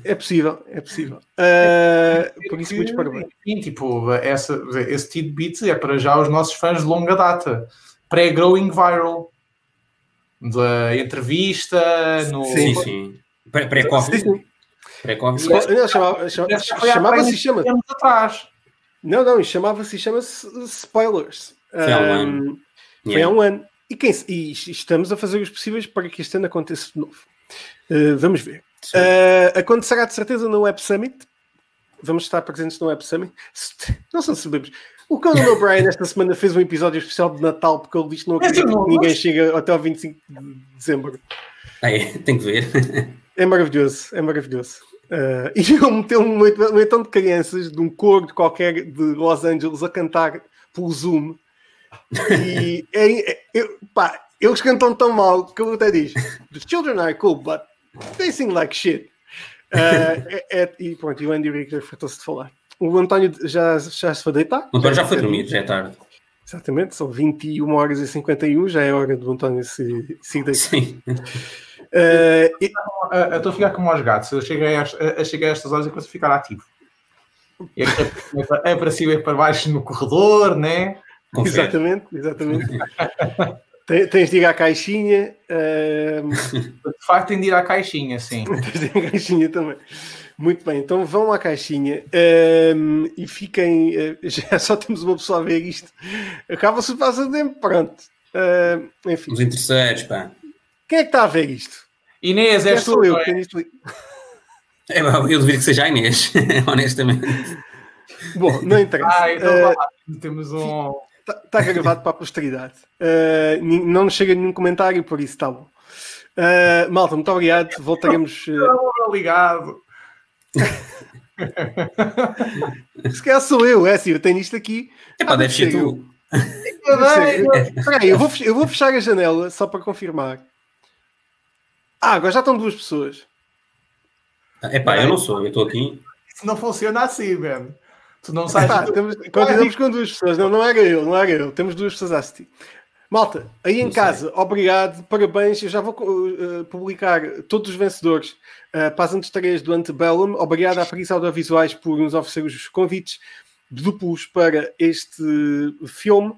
É possível, é possível. Eh, por isso, muitos parabéns. tipo, essa, esse tidbit é para já os nossos fãs de longa data. Pré-growing viral. Da entrevista, no. sim, sim. Pré- Pré-Covid. Sim. Pré-Covid. Não, chamava- chama- Chamava-se bem chama anos atrás. Não, não, chamava-se chama-se Spoilers. Foi há um ano. Foi Yeah. há um ano. E, quem, e estamos a fazer os possíveis para que este ano aconteça de novo. Uh, vamos ver. Uh, acontecerá de certeza no Web Summit. Vamos estar presentes no Web Summit. Não se sabemos. O Conan O'Brien esta semana fez um episódio especial de Natal porque ele disse que não acredita não, que ninguém chega até ao 25 de dezembro. Ah, é, tem que ver. É maravilhoso, é maravilhoso. Uh, e ele meteu um montão um de crianças de um coro de qualquer de Los Angeles a cantar pelo Zoom. E é, é- eu- pá, eles cantam tão mal que eu até diz: The children are cool, but they sing like shit. Uh, é- é- e pronto, e o Andy Richter fartou-se de falar. O António já, já se foi deitar. O António já foi dormir, já é tarde. Exatamente, são 21 horas e 51, já é hora do António se, se deitar. Sim. Uh, e- Eu estou a ficar como aos gatos. Eu cheguei a, a, a chegar a estas horas e consigo ficar ativo. É, é, para- é para cima e para baixo no corredor, né? Confere. Exatamente, exatamente. Tem- Tens de ir à caixinha, ehm, De facto, tem de ir à caixinha, sim. tens de ir à caixinha também. Muito bem, então vão à caixinha ehm, e fiquem. eh, já só temos uma pessoa a ver isto. Acaba-se o passatempo, pronto. Ehm, enfim, Os interesseiros, pá. Quem é que está a ver isto? Inês, É és tu, eu é? tenho isto ali. É, pá, eu duvido que seja a Inês, honestamente. Bom, não interessa. Ah, então lá. Temos um. Está tá gravado para a posteridade. Uh, não nos chega nenhum comentário, por isso está bom. Uh, malta, muito obrigado. Voltaremos. uh, ligado. se calhar sou eu, é assim, eu tenho isto aqui. É pá, Ah, deve ser tu. Espera aí, eu vou, eu vou fechar a janela só para confirmar. Ah, agora já estão duas pessoas. É pá, eu não sou, eu estou aqui. Isso não funciona assim, mano. Tu não sabes. Pá, temos- continuamos com duas pessoas. Não, não era eu, não era eu. Temos duas pessoas a assistir. Malta, aí em Não sei. casa, obrigado, parabéns. Eu já vou uh, publicar todos os vencedores uh, para as antestreias do Antebellum. Obrigado à Paris Audiovisuais por nos oferecer os convites duplos para este filme.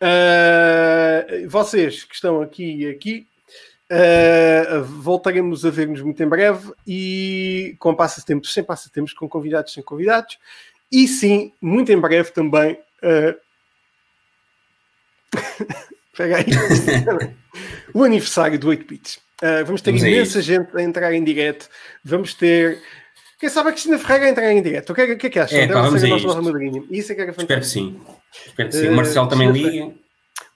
Uh, vocês que estão aqui e aqui, uh, voltaremos a ver-nos muito em breve e com passatempos sem passatempos, com convidados sem convidados. E sim, muito em breve também. uh, Espera aí. o aniversário do 8 Bits. Uh, vamos ter Vamos imensa gente a entrar em direto. Vamos ter. Quem sabe a Cristina Ferreira a entrar em direto? O que é, que, é que acham? É, pá, Deve vamos ser a a nossa nova madrinha. Isso é que era Espero que fantástico. sim. Espero que sim. O Marcelo também liga.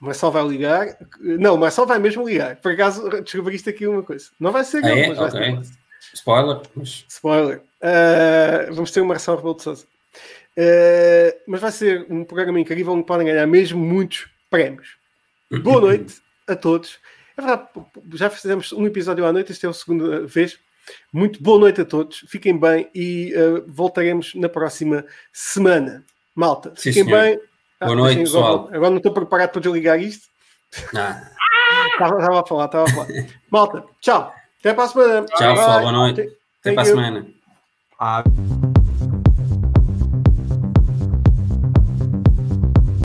O Marcelo vai ligar. Não, o Marcelo vai mesmo ligar. Por acaso, descobri isto aqui uma coisa. Não vai ser Ah, ele, é? mas vai Ok. ser. Spoiler. Mas... Spoiler. Uh, vamos ter o Marcelo Rebelo de Sousa. Uh, mas vai ser um programa incrível onde podem ganhar mesmo muitos prémios. Boa noite a todos. É verdade, já fizemos um episódio à noite, esta é a segunda vez. Muito boa noite a todos. Fiquem bem e uh, voltaremos na próxima semana. Malta, Sim, fiquem senhor. bem. Boa noite, agora, pessoal. agora não estou preparado para desligar isto. Ah, Estava, estava a falar, estava a falar. Malta, tchau. Até para a semana. tchau, pessoal. Boa noite. Até para a you. semana. Ah,